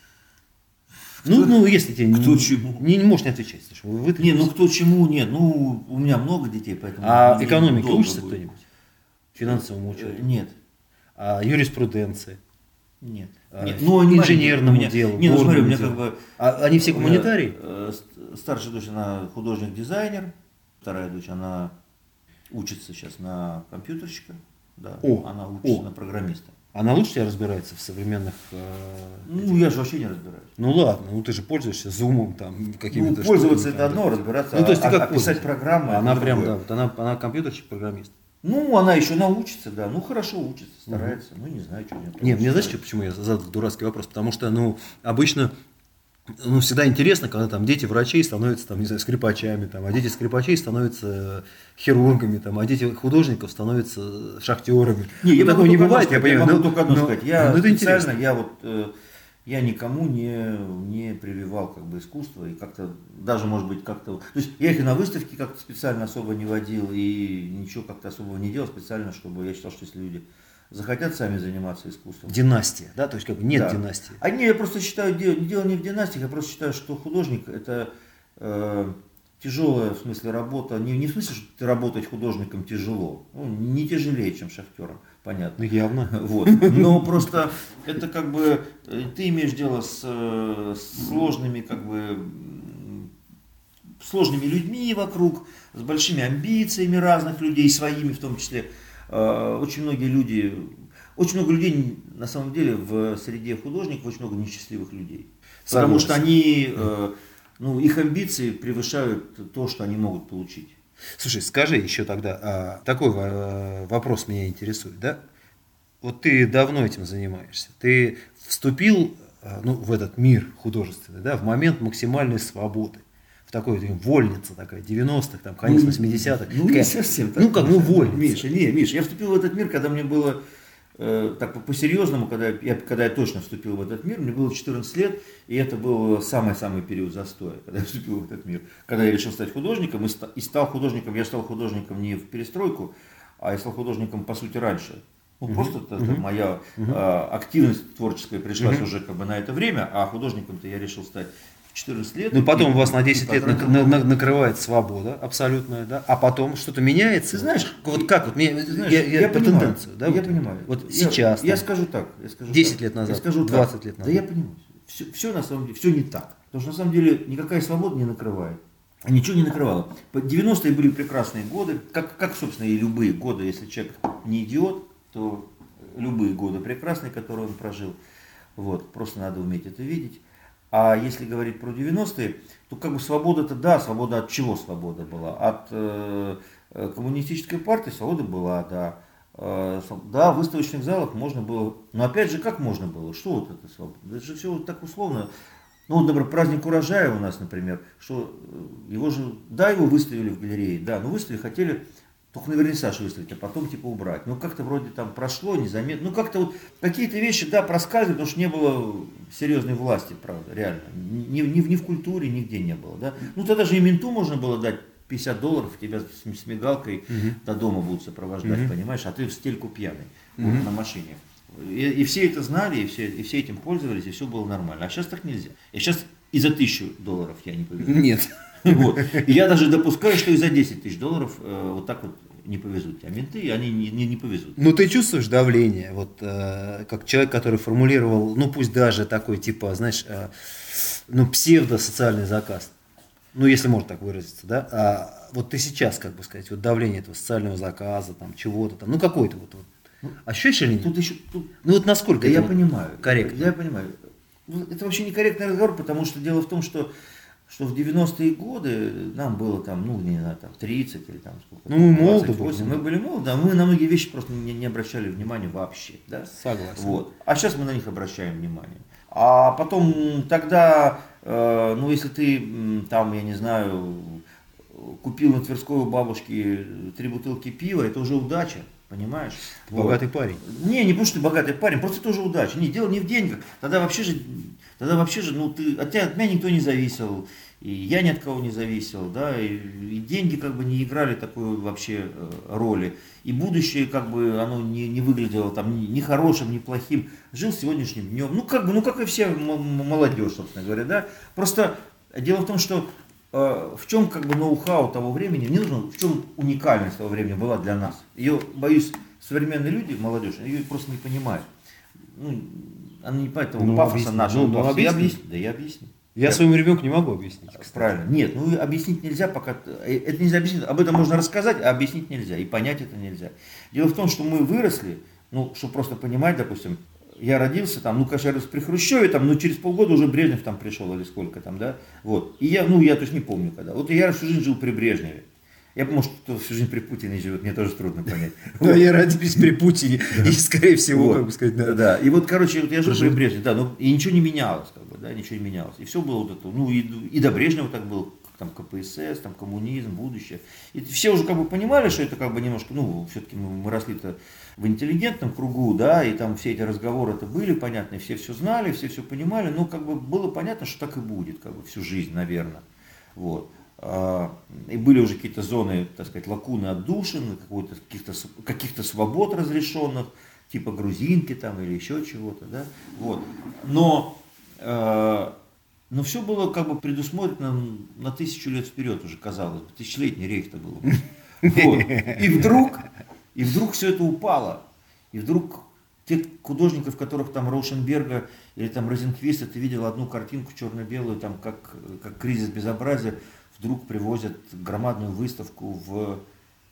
Кто, ну, ну, если тебе кто не, чему? Не, не можешь не отвечать. Вы, вы не, ну кто чему нет. Ну, у меня много детей, поэтому. А экономика учится кто-нибудь? Финансовому учету? Э, нет. А юриспруденция? Нет. А, Нет, ну, инженерному меня, делу. Не, ну смотри, у меня как бы... А, они все гуманитарии? Э, старшая дочь, она художник-дизайнер, вторая дочь, она учится сейчас на компьютерщика, да, о, она учится о. на программиста. Она лучше тебя разбирается в современных... Э, ну, этих... я же вообще не разбираюсь. Ну ладно, ну ты же пользуешься зумом, там, какими-то... Ну, пользоваться это одно, разбираться, ну, то есть а, ты как а писать программы... Она прям, другое. да, вот она, она компьютерщик-программист. Ну, она еще научится, да. Ну, хорошо учится, старается. Угу. Ну, не знаю, что у нее Нет, мне знаешь, почему я задал дурацкий вопрос? Потому что, ну, обычно ну, всегда интересно, когда там дети врачей становятся, там, не знаю, скрипачами, там, а дети скрипачей становятся хирургами, там, а дети художников становятся шахтерами. Не, я ну, такого не бывает, сказать, я понимаю. могу но- только одно но- сказать. Я ну, это специально, интересно. я вот, э, я никому не, не прививал как бы искусство и как-то, даже может быть как-то, то есть я их и на выставке как-то специально особо не водил и ничего как-то особого не делал специально, чтобы я считал, что если люди захотят сами заниматься искусством, Династия, да, то есть как бы нет Да. династии. А не, я просто считаю, дело, дело не в династиях, я просто считаю, что художник это э, тяжелая в смысле работа, не, не в смысле, что ты работать художником тяжело, ну, не тяжелее, чем шахтером, понятно. Ну, явно. Вот. Но просто это как бы э, ты имеешь дело с э, сложными как бы сложными людьми вокруг, с большими амбициями разных людей, своими в том числе. Э, Очень многие люди, очень много людей на самом деле в среде художников очень много несчастливых людей. Потому Согласен. что они, ну, их амбиции превышают то, что они могут получить. Слушай, скажи еще тогда, а, такой э, вопрос меня интересует, да? Вот ты давно этим занимаешься, ты вступил э, ну, в этот мир художественный, да, в момент максимальной свободы, в такой такой, вольница такая, 90-х, там, конец 80-х. Ну, такая, не совсем так. Ну, как, ну, вольница. Миша, не, Миша, я вступил в этот мир, когда мне было, э, так по- по-серьезному, когда я, когда я точно вступил в этот мир, мне было 14 лет, и это был самый-самый период застоя, когда я вступил в этот мир. Когда я решил стать художником, и, ста- и стал художником, я стал художником не в перестройку, а я стал художником, по сути, раньше. Ну, просто это, это моя э, активность творческая пришлась уже как бы на это время, а художником-то я решил стать 14 лет. Ну, потом И- у вас на и 10 лет на- на- накрывает свобода абсолютная, да, а потом что-то меняется. Ты знаешь, вот как, вот мне, знаешь, я, я по понимаю, тенденцию, да, я вот, понимаю. Вот Я- сейчас, Я, там, скажу так. Я скажу 10 так, лет назад, я скажу 20 так. лет Да назад. я понимаю. Все, все на самом деле, все не так. Потому что на самом деле никакая свобода не накрывает. Ничего не накрывало. По- 90-е были прекрасные годы, как, как, собственно, и любые годы, если человек не идиот, то любые годы прекрасные, которые он прожил. Вот, просто надо уметь это видеть. А если говорить про 90-е, то как бы свобода-то, да, свобода от чего свобода была? От э, э, коммунистической партии свобода была, да. Э, да, в выставочных залах можно было, но опять же, как можно было? Что вот это свобода? Это же все вот так условно. Ну, например, праздник урожая у нас, например, что э, его же, да, его выставили в галерее, да, но выставили, хотели только наверняка Сашу выставить, а потом типа убрать. Ну, как-то вроде там прошло незаметно. Ну, как-то вот какие-то вещи, да, проскальзывают, потому что не было серьезной власти, правда, реально. Ни, ни, ни в культуре, нигде не было, да. Ну, тогда же и менту можно было дать 50 долларов, тебя с, с мигалкой до дома будут сопровождать, понимаешь, а ты в стельку пьяный вот, на машине. И, и все это знали, и все, и все этим пользовались, и все было нормально. А сейчас так нельзя. И сейчас и за тысячу долларов я не повезу. Нет. Вот. И я даже допускаю, что и за 10 тысяч долларов э, вот так вот не повезут. А менты, они не, не, не повезут. Ну, ты чувствуешь давление, вот э, как человек, который формулировал, ну, пусть даже такой, типа, знаешь, э, ну, псевдо-социальный заказ. Ну, если можно так выразиться, да. А вот ты сейчас, как бы сказать, вот давление этого социального заказа, там, чего-то там, ну, какой-то вот, вот. Ощущаешь или нет? Тут еще, тут, Ну, вот насколько да я вот понимаю. корректно? Я понимаю. Ну, Это вообще некорректный разговор, потому что дело в том, что что в 90-е годы нам было там, ну, не знаю, там 30 или там сколько. Ну, мы молоды 28. были. Мы были молоды, да, мы на многие вещи просто не, не обращали внимания вообще, да. Согласен. Вот. А сейчас мы на них обращаем внимание. А потом тогда, э, ну, если ты там, я не знаю, купил на Тверской у бабушки три бутылки пива, это уже удача, понимаешь? Вот. Богатый парень. Не, не потому что ты богатый парень, просто это уже удача. Не, дело не в деньгах. Тогда вообще же, тогда вообще же, ну, ты, от, тебя, от меня никто не зависел, и я ни от кого не зависел, да, и, и деньги как бы не играли такой вообще э, роли. И будущее как бы оно не, не выглядело там ни, ни хорошим, ни плохим. Жил сегодняшним днем. Ну, как бы, ну, как и все молодежь, собственно говоря, да. Просто дело в том, что э, в чем как бы ноу-хау того времени, не нужно, в чем уникальность того времени была для нас. Ее, боюсь, современные люди, молодежь, ее просто не понимают. Ну, она не того Ну, пафоса объясни. нашего. Ну, ну, пафоса. Я объясни. объясню. Да я объясню. Я Я- своему ребенку не могу объяснить. кстати. Правильно. Нет, ну объяснить нельзя, пока... э, Это нельзя объяснить. Об этом можно рассказать, а объяснить нельзя. И понять это нельзя. Дело в том, что мы выросли, ну, чтобы просто понимать, допустим, я родился там, ну, конечно, я рос при Хрущеве, там, ну, через полгода уже Брежнев там пришел или сколько там, да, вот. И я, ну, я точно не помню когда. Вот я всю жизнь жил при Брежневе. Я, может, кто всю жизнь при Путине живет, мне тоже трудно понять. Да, я родился при Путине, и, скорее всего, как бы сказать, да. Да, и вот, короче, я жил при Брежневе, да, ну, и ничего не менялось, как бы, да, ничего не менялось. И все было вот это, ну и, до Брежнева так было, там КПСС, там коммунизм, будущее. И все уже как бы понимали, что это как бы немножко, ну, все-таки мы, мы росли-то в интеллигентном кругу, да, и там все эти разговоры это были понятны, все все знали, все все понимали, но как бы было понятно, что так и будет, как бы всю жизнь, наверное. Вот. А, и были уже какие-то зоны, так сказать, лакуны отдушины, каких-то каких свобод разрешенных, типа грузинки там или еще чего-то, да, вот. Но, э, но все было как бы предусмотрено на тысячу лет вперед уже, казалось бы, тысячелетний рейх-то был. Вот. И вдруг, и вдруг все это упало, и вдруг те художников, которых там Роушенберга или там Розенквиста, ты видел одну картинку черно-белую, там как, как кризис безобразия, вдруг привозят громадную выставку в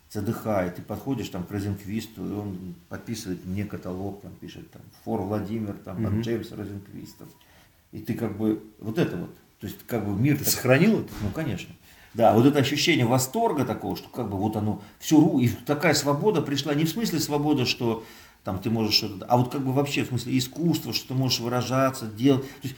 ЦДХ, и ты подходишь там к Розенквисту, и он подписывает мне каталог, там пишет там Фор Владимир, там mm-hmm. Джеймс Розенквистов. И ты как бы, вот это вот, то есть как бы мир... Ты так, сохранил это? Ну, конечно. Да, вот это ощущение восторга такого, что как бы вот оно, все, и такая свобода пришла, не в смысле свобода, что там ты можешь что-то, а вот как бы вообще в смысле искусства, что ты можешь выражаться, делать. То есть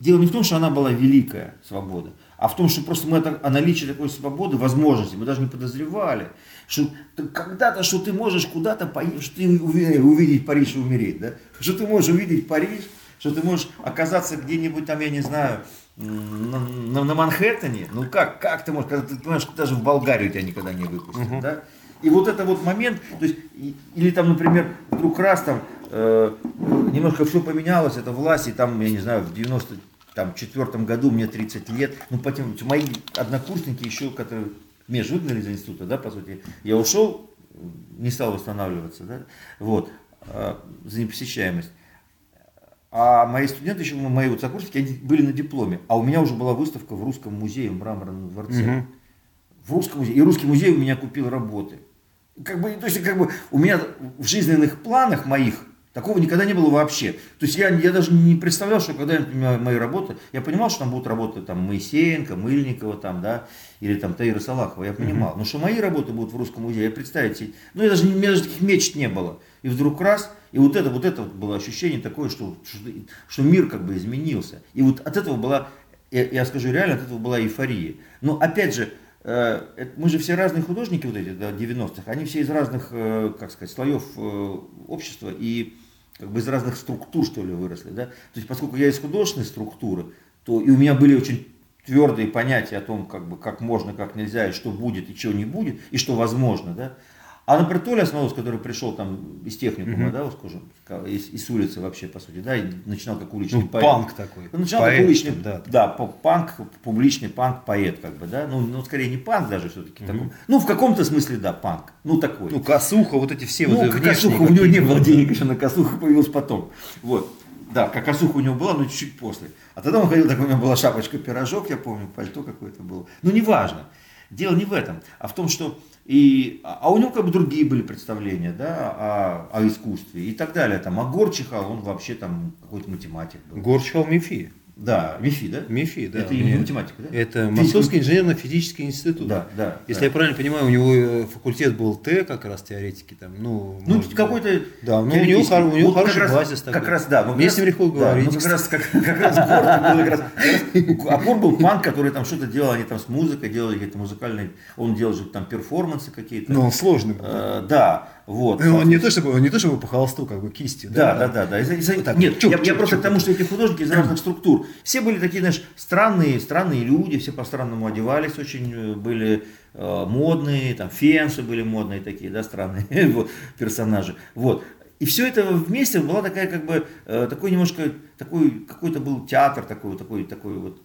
дело не в том, что она была великая свобода, а в том, что просто мы это, о наличии такой свободы, возможности, мы даже не подозревали, что когда-то, что ты можешь куда-то поехать, что ты увидеть Париж и умереть, да? что ты можешь увидеть Париж, что ты можешь оказаться где-нибудь там, я не знаю, на, на, на Манхэттене, ну как, как ты можешь, когда ты понимаешь, что даже в Болгарию тебя никогда не выпустят, uh-huh. да? И вот это вот момент, то есть, или там, например, вдруг раз там э, немножко все поменялось, это власть, и там, я не знаю, в 90 там, в четвертом году, мне 30 лет, ну, потом, мои однокурсники еще, которые меня же выгнали из института, да, по сути, я ушел, не стал восстанавливаться, да, вот, э, за непосещаемость. А мои студенты, еще мои вот сокурсники, они были на дипломе, а у меня уже была выставка в Русском музее, в Мраморном дворце. Угу. В Русском музее. И Русский музей у меня купил работы. Как бы, то есть, как бы, у меня в жизненных планах моих Такого никогда не было вообще. То есть я, я даже не представлял, что когда я понимаю мои работы, я понимал, что там будут работы там Моисеенко, Мыльникова, там, да, или там Таира Салахова, я понимал. Mm-hmm. Но что мои работы будут в Русском музее, я представить себе, ну я даже, у меня даже таких мечт не было. И вдруг раз, и вот это, вот это было ощущение такое, что, что, что мир как бы изменился. И вот от этого была, я, я скажу реально, от этого была эйфория. Но опять же, э, мы же все разные художники вот эти, да, 90-х, они все из разных, э, как сказать, слоев э, общества, и как бы из разных структур, что ли, выросли. Да? То есть, поскольку я из художественной структуры, то и у меня были очень твердые понятия о том, как, бы, как можно, как нельзя, и что будет, и чего не будет, и что возможно. Да? А, например, Толя Смолос, который пришел там из техникума, mm-hmm. да, вот скажем, из, из улицы вообще, по сути, да, и начинал как уличный ну, поэт. панк такой. Он начинал поэт, как уличный, да, да, панк, публичный панк, поэт, как бы, да, ну, ну скорее не панк даже все-таки, mm-hmm. таком, ну, в каком-то смысле, да, панк, ну, такой. Ну, косуха, вот эти все ну, вот косуха, у него не было денег еще на косуху, появилась потом, вот. Да, как косуха у него была, но чуть-чуть после. А тогда он ходил, так у него была шапочка-пирожок, я помню, пальто какое-то было. Ну, неважно. Дело не в этом, а в том, что и, а у него как бы другие были представления да, о, о искусстве и так далее. Там, а Горчихал, он вообще там какой-то математик был. Горчихал Мифи. Да, МИФИ, да? МИФИ, да. Это именно математика, да? Это Московский инженерно-физический институт. Да, да. Если да. я правильно понимаю, у него э, факультет был Т, как раз теоретики там, ну... Ну, какой-то... Да, ну, у него, у него вот хороший раз, базис такой. Как раз, да. Ну, Мне с ним легко говорить. ну, как раз, как, как раз Гор был, как раз, Опор был панк, который там что-то делал, они там с музыкой делали какие-то музыкальные, он делал же там перформансы какие-то. Ну, он сложный был. Э, да, вот. Ну, он не то, чтобы, не то, чтобы по холсту, как бы кистью. Да, да, да. да, да. Из, из, вот так, нет, чук, я, чук, я просто чук. к тому, что эти художники из разных структур. Все были такие, знаешь, странные, странные люди, все по-странному одевались, очень э, были э, модные, там фенсы были модные такие, да, странные персонажи. Вот. И все это вместе была такая, как бы, э, такой немножко, такой, какой-то был театр такой, такой, такой вот,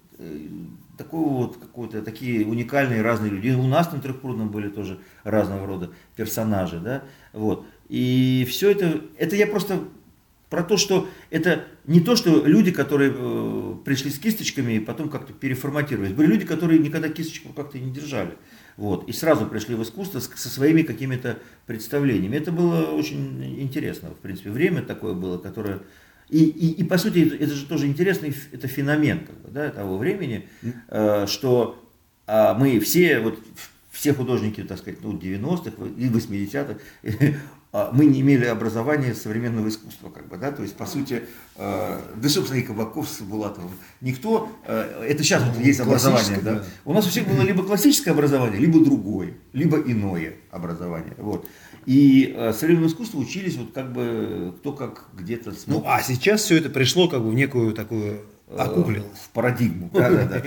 такой вот какой-то такие уникальные разные люди. У нас на Трехпрудном были тоже разного рода персонажи, да, вот. И все это, это я просто про то, что это не то, что люди, которые э, пришли с кисточками и потом как-то переформатировались. Были люди, которые никогда кисточку как-то не держали. Вот, и сразу пришли в искусство со своими какими-то представлениями. Это было очень интересно, в принципе. Время такое было, которое и, и, и по сути, это, это же тоже интересный это феномен как бы, да, того времени, э, что э, мы все, вот, все художники, так сказать, ну, 90-х и 80-х, а, мы не имели образования современного искусства, как бы, да, то есть, по сути, э, да, собственно, и Кабаков с Булатовым, никто, э, это сейчас вот есть образование, да? да. у нас у всех было либо классическое образование, либо другое, либо иное образование, вот. И э, современному искусству учились вот как бы кто как где-то смог. Ну, а сейчас все это пришло как бы в некую такую окуклилось. в парадигму. Да, да, да.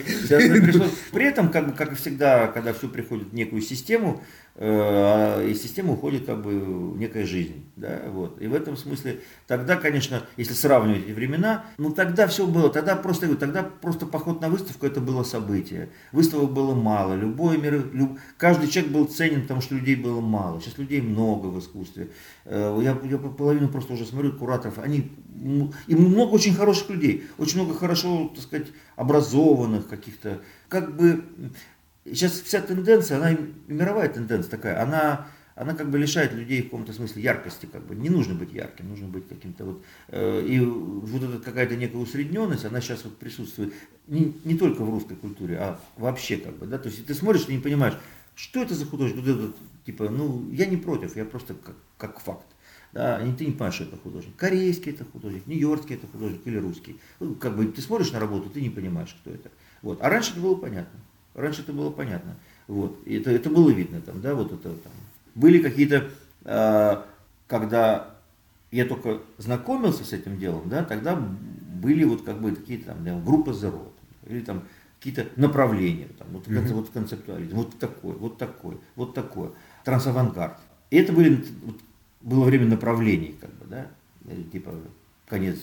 При этом, как, бы, как и всегда, когда все приходит в некую систему, э, из системы уходит как бы некая жизнь. Да, вот. И в этом смысле, тогда, конечно, если сравнивать эти времена, ну тогда все было, тогда просто, тогда просто поход на выставку это было событие. Выставок было мало, любой мир, люб- каждый человек был ценен, потому что людей было мало. Сейчас людей много в искусстве. Э, Я, я половину просто уже смотрю кураторов, они, и много очень хороших людей, очень много хорошо, так сказать, образованных каких-то, как бы, сейчас вся тенденция, она и мировая тенденция такая, она, она как бы лишает людей в каком-то смысле яркости, как бы, не нужно быть ярким, нужно быть каким-то вот, э, и вот эта какая-то некая усредненность, она сейчас вот присутствует не, не только в русской культуре, а вообще как бы, да, то есть ты смотришь, ты не понимаешь, что это за художник, вот этот, типа, ну, я не против, я просто как, как факт. Да, и ты не понимаешь, что это художник. Корейский это художник, нью-йоркский это художник или русский. Ну, как бы ты смотришь на работу, ты не понимаешь, кто это. Вот. А раньше это было понятно. Раньше это было понятно. Вот. И это, это было видно там, да, вот это там. Были какие-то, а, когда я только знакомился с этим делом, да, тогда были вот как бы такие там да, группы Zero, или там какие-то направления, там, вот, конце- вот концептуализм, вот такой, вот такой, вот такой, трансавангард. И это были, вот, было время направлений, как бы, да, э, типа конец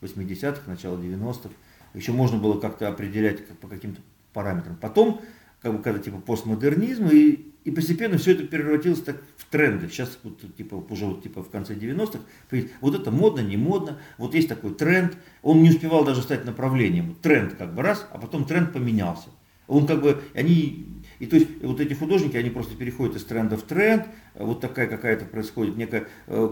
80-х, начало 90-х. Еще можно было как-то определять как, по каким-то параметрам. Потом, как бы, когда типа постмодернизм, и, и постепенно все это превратилось так в тренды. Сейчас вот, типа, уже вот, типа, в конце 90-х, понимаете, вот это модно, не модно, вот есть такой тренд, он не успевал даже стать направлением. Тренд как бы раз, а потом тренд поменялся. Он как бы, они, и то есть вот эти художники, они просто переходят из тренда в тренд, вот такая какая-то происходит некая э,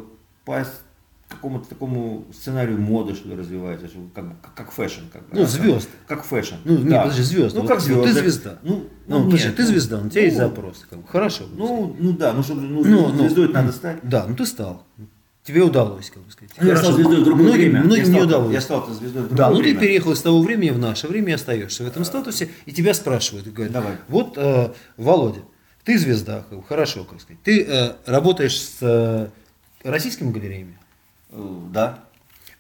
какому-то такому сценарию моды, что ли, развивается, что как, как, как fashion. Как, Ну, да, звезд. Как, как fashion. Ну, нет, подожди, звезд. Ну, Вот как ты звезды. звезда. Ну, Ну, ну, подожди, нет, ты ну, звезда, у тебя есть ну, запрос. Как бы. Хорошо. Ну, ну да, ну, чтобы, ну, Ну, ну, ну, звездой надо стать. Да, ну ты стал. Тебе удалось, как бы сказать. Я стал звездой в другое многим, время. Многим я не стал, удалось. Я стал звездой в другое Да, ну ты переехал из того времени в наше время и остаешься в этом статусе, и тебя спрашивают, и говорят, Давай. вот, э, Володя, ты звезда, как бы, хорошо, как сказать, ты э, работаешь с э, российскими галереями, Да.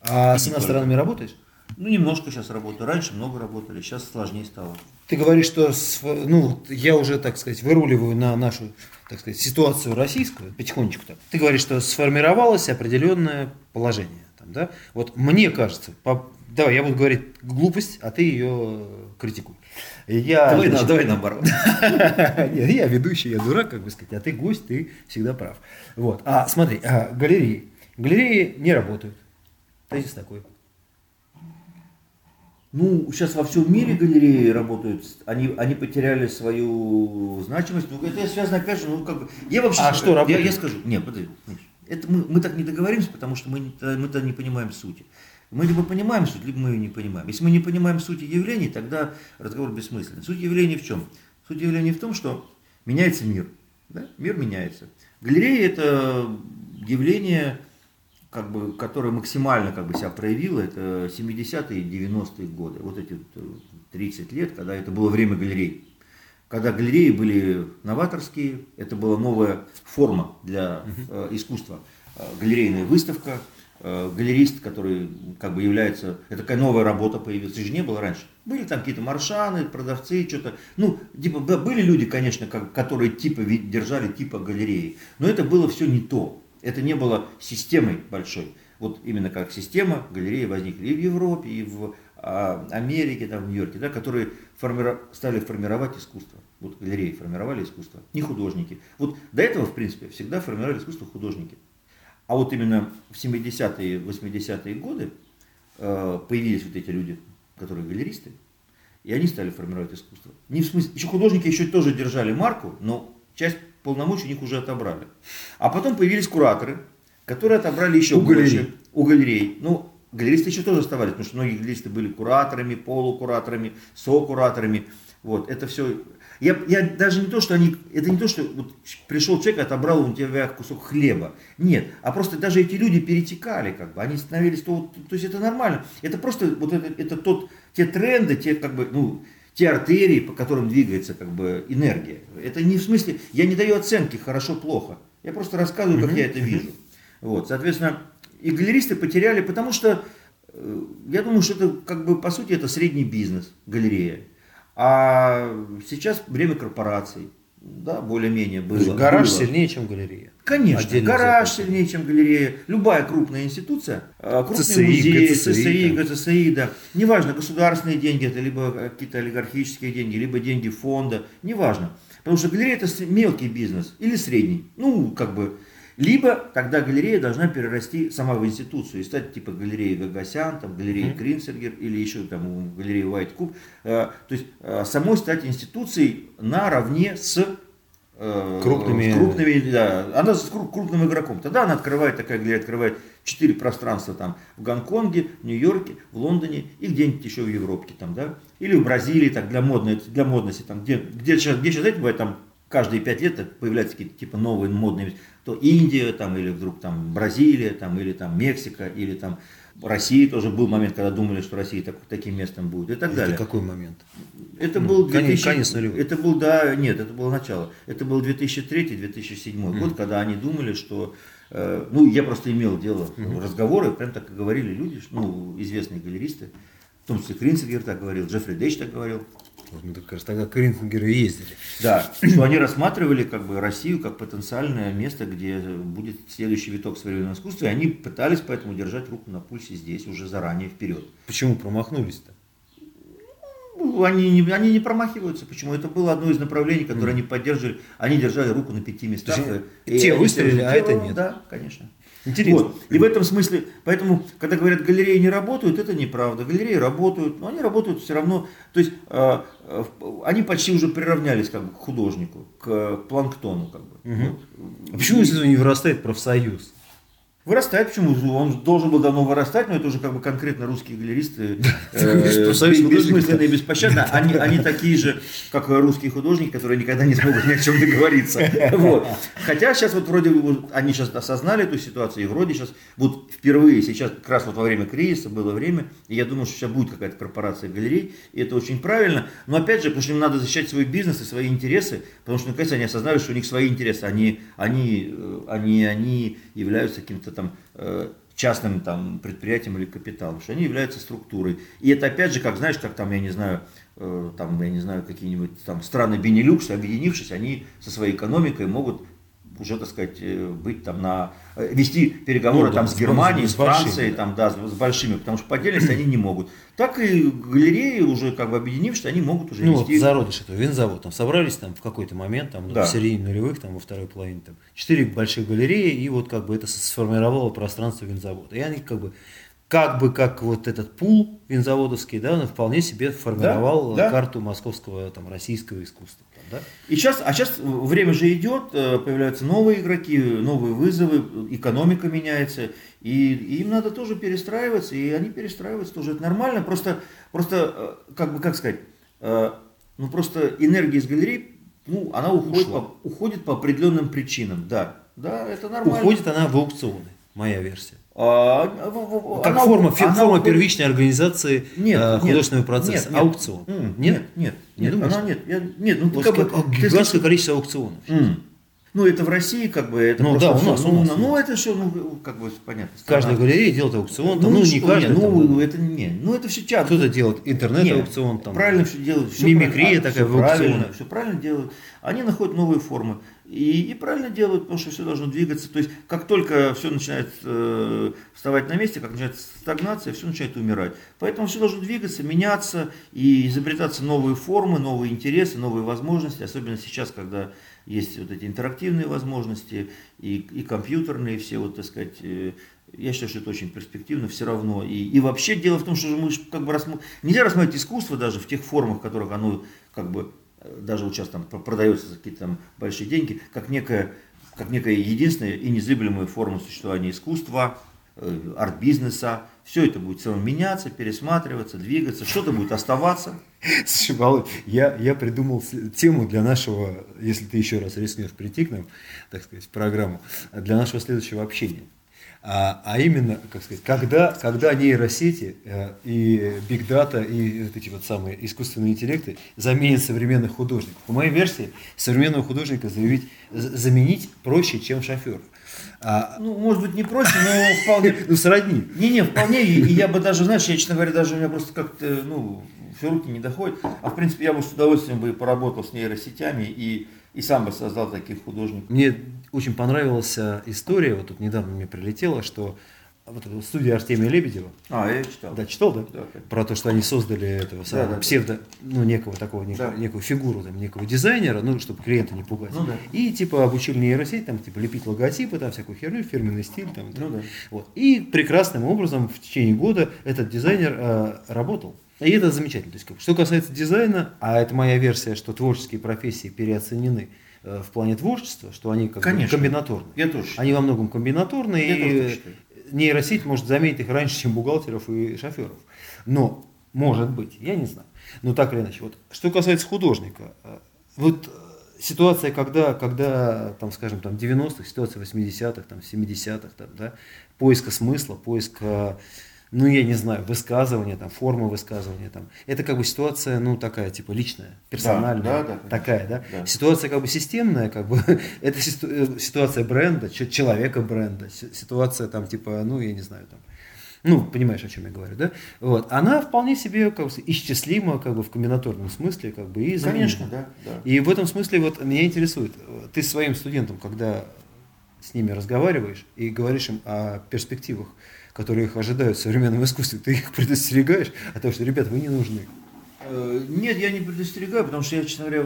а И с не только. иностранными работаешь? Ну, немножко сейчас работаю. Раньше много работали, сейчас сложнее стало. Ты говоришь, что ну, я уже, так сказать, выруливаю на нашу, так сказать, ситуацию российскую, потихонечку так. Ты говоришь, что сформировалось определенное положение. Там, да? Вот мне кажется, по- давай, я буду говорить глупость, а ты ее критикуй. Я, Давай, на- давай наоборот. Я ведущий, я дурак, как бы сказать, а ты гость, ты всегда прав. Вот. А смотри, а, галереи. Галереи не работают. Тезис такой. Ну, сейчас во всем мире галереи работают, они, они потеряли свою значимость. Ну, это связано, опять же, ну, как бы, я вообще... А что я, работает? я скажу, нет, подожди, это мы, мы так не договоримся, потому что мы, мы-то не понимаем сути. Мы либо понимаем суть, либо мы ее не понимаем. Если мы не понимаем сути явлений, тогда разговор бессмысленный. Суть явлений в чем? Суть явлений в том, что меняется мир. Да? Мир меняется. Галерея – это явление, как бы, которое максимально как бы, себя проявило, это 70-е и 90-е годы. Вот эти вот, э, 30 лет, когда это было время галерей. Когда галереи были новаторские, это была новая форма для э, искусства. Э, галерейная выставка, э, галерист, который как бы является, это такая новая работа появилась, же не было раньше. Были там какие-то маршаны, продавцы, что-то. Ну, типа, да, были люди, конечно, как, которые типа держали типа галереи, но это было все не то. Это не было системой большой. Вот именно как система галереи возникли и в Европе, и в а, Америке, там, в Нью-Йорке, да, которые формира- стали формировать искусство. Вот галереи формировали искусство, не художники. Вот до этого, в принципе, всегда формировали искусство художники. А вот именно в 70-е, 80-е годы э, появились вот эти люди, которые галеристы, и они стали формировать искусство. Не в смысле, еще художники еще тоже держали марку, но часть полномочий у них уже отобрали. А потом появились кураторы, которые отобрали еще У больше галерей. у галерей. Ну, галеристы еще тоже оставались, потому что многие галеристы были кураторами, полукураторами, сокураторами. Вот, это все я, я даже не то, что они, это не то, что вот пришел человек, отобрал у тебя кусок хлеба. Нет, а просто даже эти люди перетекали, как бы, они становились, то, то есть это нормально. Это просто вот это, это тот, те тренды, те как бы, ну, те артерии, по которым двигается как бы энергия. Это не в смысле, я не даю оценки хорошо-плохо. Я просто рассказываю, как я это вижу. Вот, соответственно, и галеристы потеряли, потому что э, я думаю, что это как бы по сути это средний бизнес, галерея. А сейчас время корпораций. Да, более-менее было. гараж было. сильнее, чем галерея. Конечно, Отдельно гараж взятый. сильнее, чем галерея. Любая крупная институция, а, крупный ЦСИ, музей, ГЦСИ, ЦСИ. ГЦСИ, да. Неважно, государственные деньги, это либо какие-то олигархические деньги, либо деньги фонда, неважно. Потому что галерея это мелкий бизнес или средний. Ну, как бы, либо тогда галерея должна перерасти сама в институцию и стать типа галереей Гагасян, там, галереей Кринцергер или еще там галереей White Cube. Э, То есть э, самой стать институцией наравне с э, Крупными- крупными, да, она с кру- крупным игроком. Тогда она открывает, такая галерея открывает четыре пространства там в Гонконге, в Нью-Йорке, в Лондоне и где-нибудь еще в Европе там, да, или в Бразилии, так для модной, для модности там, где, где сейчас, где сейчас, знаете, бывает там каждые пять лет появляются какие-то типа новые модные, то Индия там или вдруг там Бразилия там или там Мексика или там Россия тоже был момент, когда думали, что Россия так- таким местом будет и так Это далее. какой момент? Это Ну, был конец- 2000, конец нулевых. это был, да, нет, это было начало. Это был 2003-2007 год, когда они думали, что, э, ну, я просто имел дело, разговоры, прям так и говорили люди, ну, известные галеристы, в том числе Кринцегер так говорил, Джеффри Дейч так говорил, Вот Мы как раз тогда к Ринтгеру и ездили. да, что они рассматривали как бы Россию как потенциальное место, где будет следующий виток современного искусства, и они пытались поэтому держать руку на пульсе здесь уже заранее вперед. Почему промахнулись-то? Ну, Они не, они не промахиваются. Почему? Это было одно из направлений, которое они поддерживали. Они держали руку на пяти местах. То есть, И- те и- выстрелили, а это нет. Да, конечно. Интересно. Вот. И в этом смысле, поэтому, когда говорят, галереи не работают, это неправда. Галереи работают, но они работают все равно. То есть э, э, они почти уже приравнялись как бы, к художнику, к планктону. Как бы. Вот. А почему из этого не вырастает профсоюз? Вырастает, почему? Он должен был давно вырастать, но это уже как бы конкретно русские галеристы, э, бессмысленные и беспощадно. Они, они такие же, как русские художники, которые никогда не смогут ни о чем договориться. Вот. Хотя сейчас вот вроде бы они сейчас осознали эту ситуацию, и вроде сейчас, вот впервые сейчас, как раз вот во время кризиса было время, и я думаю, что сейчас будет какая-то корпорация галерей, и это очень правильно. Но опять же, потому что им надо защищать свой бизнес и свои интересы, потому что наконец они осознали, что у них свои интересы, они, они, э, они, они являются каким-то там э, частным там предприятием или капиталом, что они являются структурой. И это опять же, как знаешь, как там, я не знаю, э, там, я не знаю, какие-нибудь там страны Бенилюкс, объединившись, они со своей экономикой могут уже, так сказать, э, быть там на э, вести переговоры Ну да, там с с Германией, с с большими, Францией, да. там, да, с, с большими, потому что по отдельности они не могут. Так и галереи уже как бы объединившись, они могут уже Ну вот вести. зародыш этого винзавод, там собрались там в какой-то момент, там ну, Да. в середине нулевых, там во второй половине, там четыре больших галереи, и вот как бы это сформировало пространство винзавода. И они как бы как бы как вот этот пул винзаводовский, да, он вполне себе формировал да. карту московского там российского искусства, да. И сейчас, а сейчас время же идет, э, появляются новые игроки, новые вызовы, экономика меняется, и, и им надо тоже перестраиваться, и они перестраиваются тоже, это нормально, просто, просто э, как бы, как сказать, э, ну просто энергия из галерей, ну, она уходит Ушла. по, уходит по определенным причинам, да, да, это нормально. Уходит она в аукционы, моя версия. А, Как она форма, она форма уходит- первичной организации Нет, э, нет, художественного процесса. нет, нет. Аукцион. М, Нет? нет, Не нет, думаешь? она нет, я- нет, ну, У вас как бы, ты гигантское слышишь- количество аукционов. М. Ну, это в России, как бы, это Ну, да, у нас, у ну, нас, ну, у нас. это все, ну, как бы, понятно. страна. Каждая галерея делает аукцион, там, ну, и не что, каждая, ну, там, это не, ну, это все часто. кто-то делает интернет-аукцион, там, правильно все делают. всё мимикрия правильно, такая всё в аукционах. правильно, все правильно делают. Они находят новые формы. И, и правильно делают, потому что все должно двигаться. То есть, как только все начинает э, вставать на месте, как начинается стагнация, все начинает умирать. Поэтому все должно двигаться, меняться и изобретаться новые формы, новые интересы, новые возможности. Особенно сейчас, когда есть вот эти интерактивные возможности и, и компьютерные все, вот, так сказать, э, я считаю, что это очень перспективно все равно. И, и вообще дело в том, что мы как бы рассма- нельзя рассматривать искусство даже в тех формах, в которых оно как бы даже вот сейчас там про- продается за какие-то там большие деньги, как некая, как некая единственная и незыблемая форма существования искусства, э, арт-бизнеса, все это будет все меняться, пересматриваться, двигаться, что-то будет оставаться. Слушай, Володь, я, я придумал тему для нашего, если ты еще раз рискнешь прийти к нам, так сказать, в программу, для нашего следующего общения. А, а именно, как сказать, когда, когда нейросети э, и биг дата и вот эти вот самые искусственные интеллекты заменят современных художников. По моей версии, современного художника заявить, заменить проще, чем шофера. А, ну, может быть, не проще, но вполне... Ну, сродни. Не-не, вполне, и, и я бы даже, знаешь, я, честно говоря, даже у меня просто как-то, ну, все руки не доходят. А, в принципе, я бы с удовольствием бы поработал с нейросетями и, и сам бы создал таких художников. Мне очень понравилась история, вот тут недавно мне прилетело, что вот эта студия Артемия Лебедева. А, я читал. Да, читал, да? Да. Про то, что они создали этого самого Да, да, псевдо, ну, некого такого, некого, Да. некую фигуру, там, некого дизайнера, ну, чтобы клиента не пугать. Ну, да. И, типа, обучили нейросеть, там, типа, лепить логотипы, там, всякую херню, фирменный стиль, там. Ну, да. Вот. И прекрасным образом в течение года этот дизайнер э, работал. И это замечательно. То есть, что касается дизайна, а это моя версия, что творческие профессии переоценены э, в плане творчества, что они как бы Конечно. комбинаторны. Я тоже считаю. Они во многом комбинаторные, Я тоже и считаю. нейросеть может заметить их раньше, чем бухгалтеров и шоферов. Но, может быть, я не знаю. Но так или иначе. Вот, что касается художника, э, вот э, ситуация, когда, когда там, скажем, там 90-х, ситуация 80-х, там, 70-х, там, да, поиска смысла, поиска, ну, я не знаю, высказывания, там, формы высказывания, там, это как бы ситуация, ну, такая, типа, личная, персональная, да, да, конечно. такая, да? Да. Ситуация как бы системная, как бы, это э, ситуация бренда, человека бренда, си- ситуация там, типа, ну, я не знаю, там, ну, понимаешь, о чем я говорю, да? Вот, она вполне себе, как бы, исчислима, как бы, в комбинаторном смысле, как бы, и заменима. Конечно, да, да. И в этом смысле вот меня интересует, ты своим студентам, когда с ними разговариваешь и говоришь им о перспективах, которые их ожидают в современном искусстве, ты их предостерегаешь о том, что, ребят, вы не нужны. Э, Нет, я не предостерегаю, потому что я, честно говоря,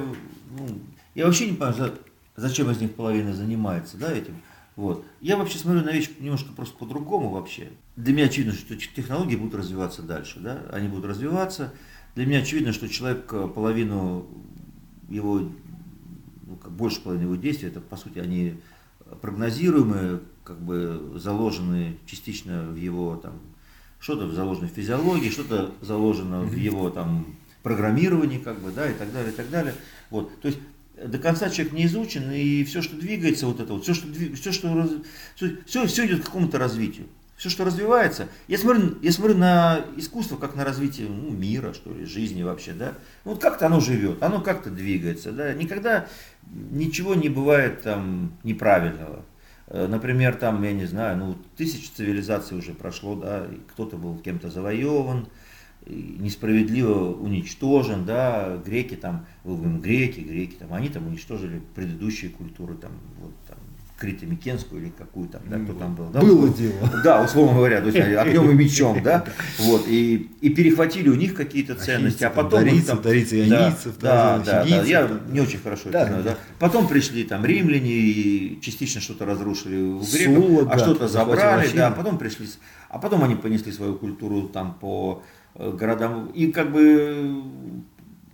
ну, я вообще не понимаю, за- зачем из них половина занимается, да, этим. Вот. Я вообще смотрю на вещи немножко просто по-другому вообще. Для меня очевидно, что тех- технологии будут развиваться дальше, да, они будут развиваться. Для меня очевидно, что человек э, половину его, ну, больше половины его действий, это по сути они прогнозируемые, как бы заложены частично в его там что-то заложено в физиологии, что-то заложено в его там программировании, как бы, да, и так далее, и так далее. Вот, то есть до конца человек не изучен, и все, что двигается, вот это вот, все, что, дви- все, что все, все, все идет к какому-то развитию. Все, что развивается. Я смотрю, я смотрю на искусство как на развитие ну, мира, что ли, жизни вообще, да. Вот как-то оно живет, оно как-то двигается, да. Никогда ничего не бывает там неправильного. Э, Например, там, я не знаю, ну, тысячи цивилизаций уже прошло, да, кто-то был кем-то завоеван, несправедливо уничтожен, да, греки там, вы говорим, греки, греки там, они там уничтожили предыдущие культуры, там, вот там, Крито-Микенскую или какую там, да, кто там был. Да, Было условно- дело. Да, условно говоря, то есть огнем и мечом, да, вот, и, и перехватили у них какие-то ценности, а потом дарийцев, там- дарийцев, да, да, да, да, я не очень хорошо это знаю, да. Потом пришли там римляне и частично что-то разрушили у греков, а что-то забрали, да, потом пришли, а потом они понесли свою культуру там по э, городам и как бы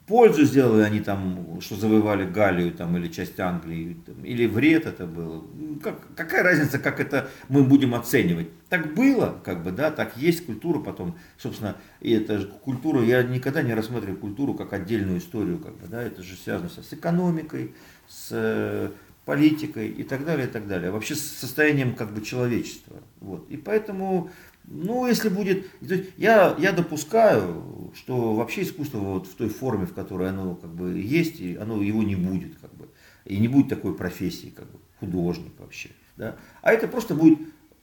пользу сделали они там, что завоевали Галлию там или часть Англии, там, или вред это было. Ну, Как, какая разница, как это мы будем оценивать? Так было, как бы, да, так есть культура потом, собственно, и это же культура, я никогда не рассматриваю культуру как отдельную историю, как бы, да, это же связано с экономикой, с э, политикой и так далее, и так далее. А вообще с состоянием как бы человечества. Вот. И поэтому, ну, если будет... Я, я допускаю, что вообще искусство вот в той форме, в которой оно как бы есть, оно его не будет, как бы. И не будет такой профессии, как бы, художник вообще. Да? А это просто будет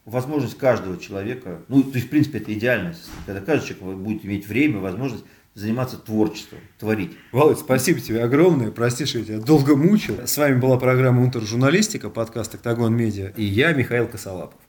возможность каждого человека, ну, то есть, в принципе, это идеальность, когда каждый человек будет иметь время, возможность заниматься творчеством, творить. Володь, спасибо тебе огромное. Прости, что я тебя долго мучил. С вами была программа «Унтер журналистика», подкаст «Октагон Медиа» и я, Михаил Косолапов.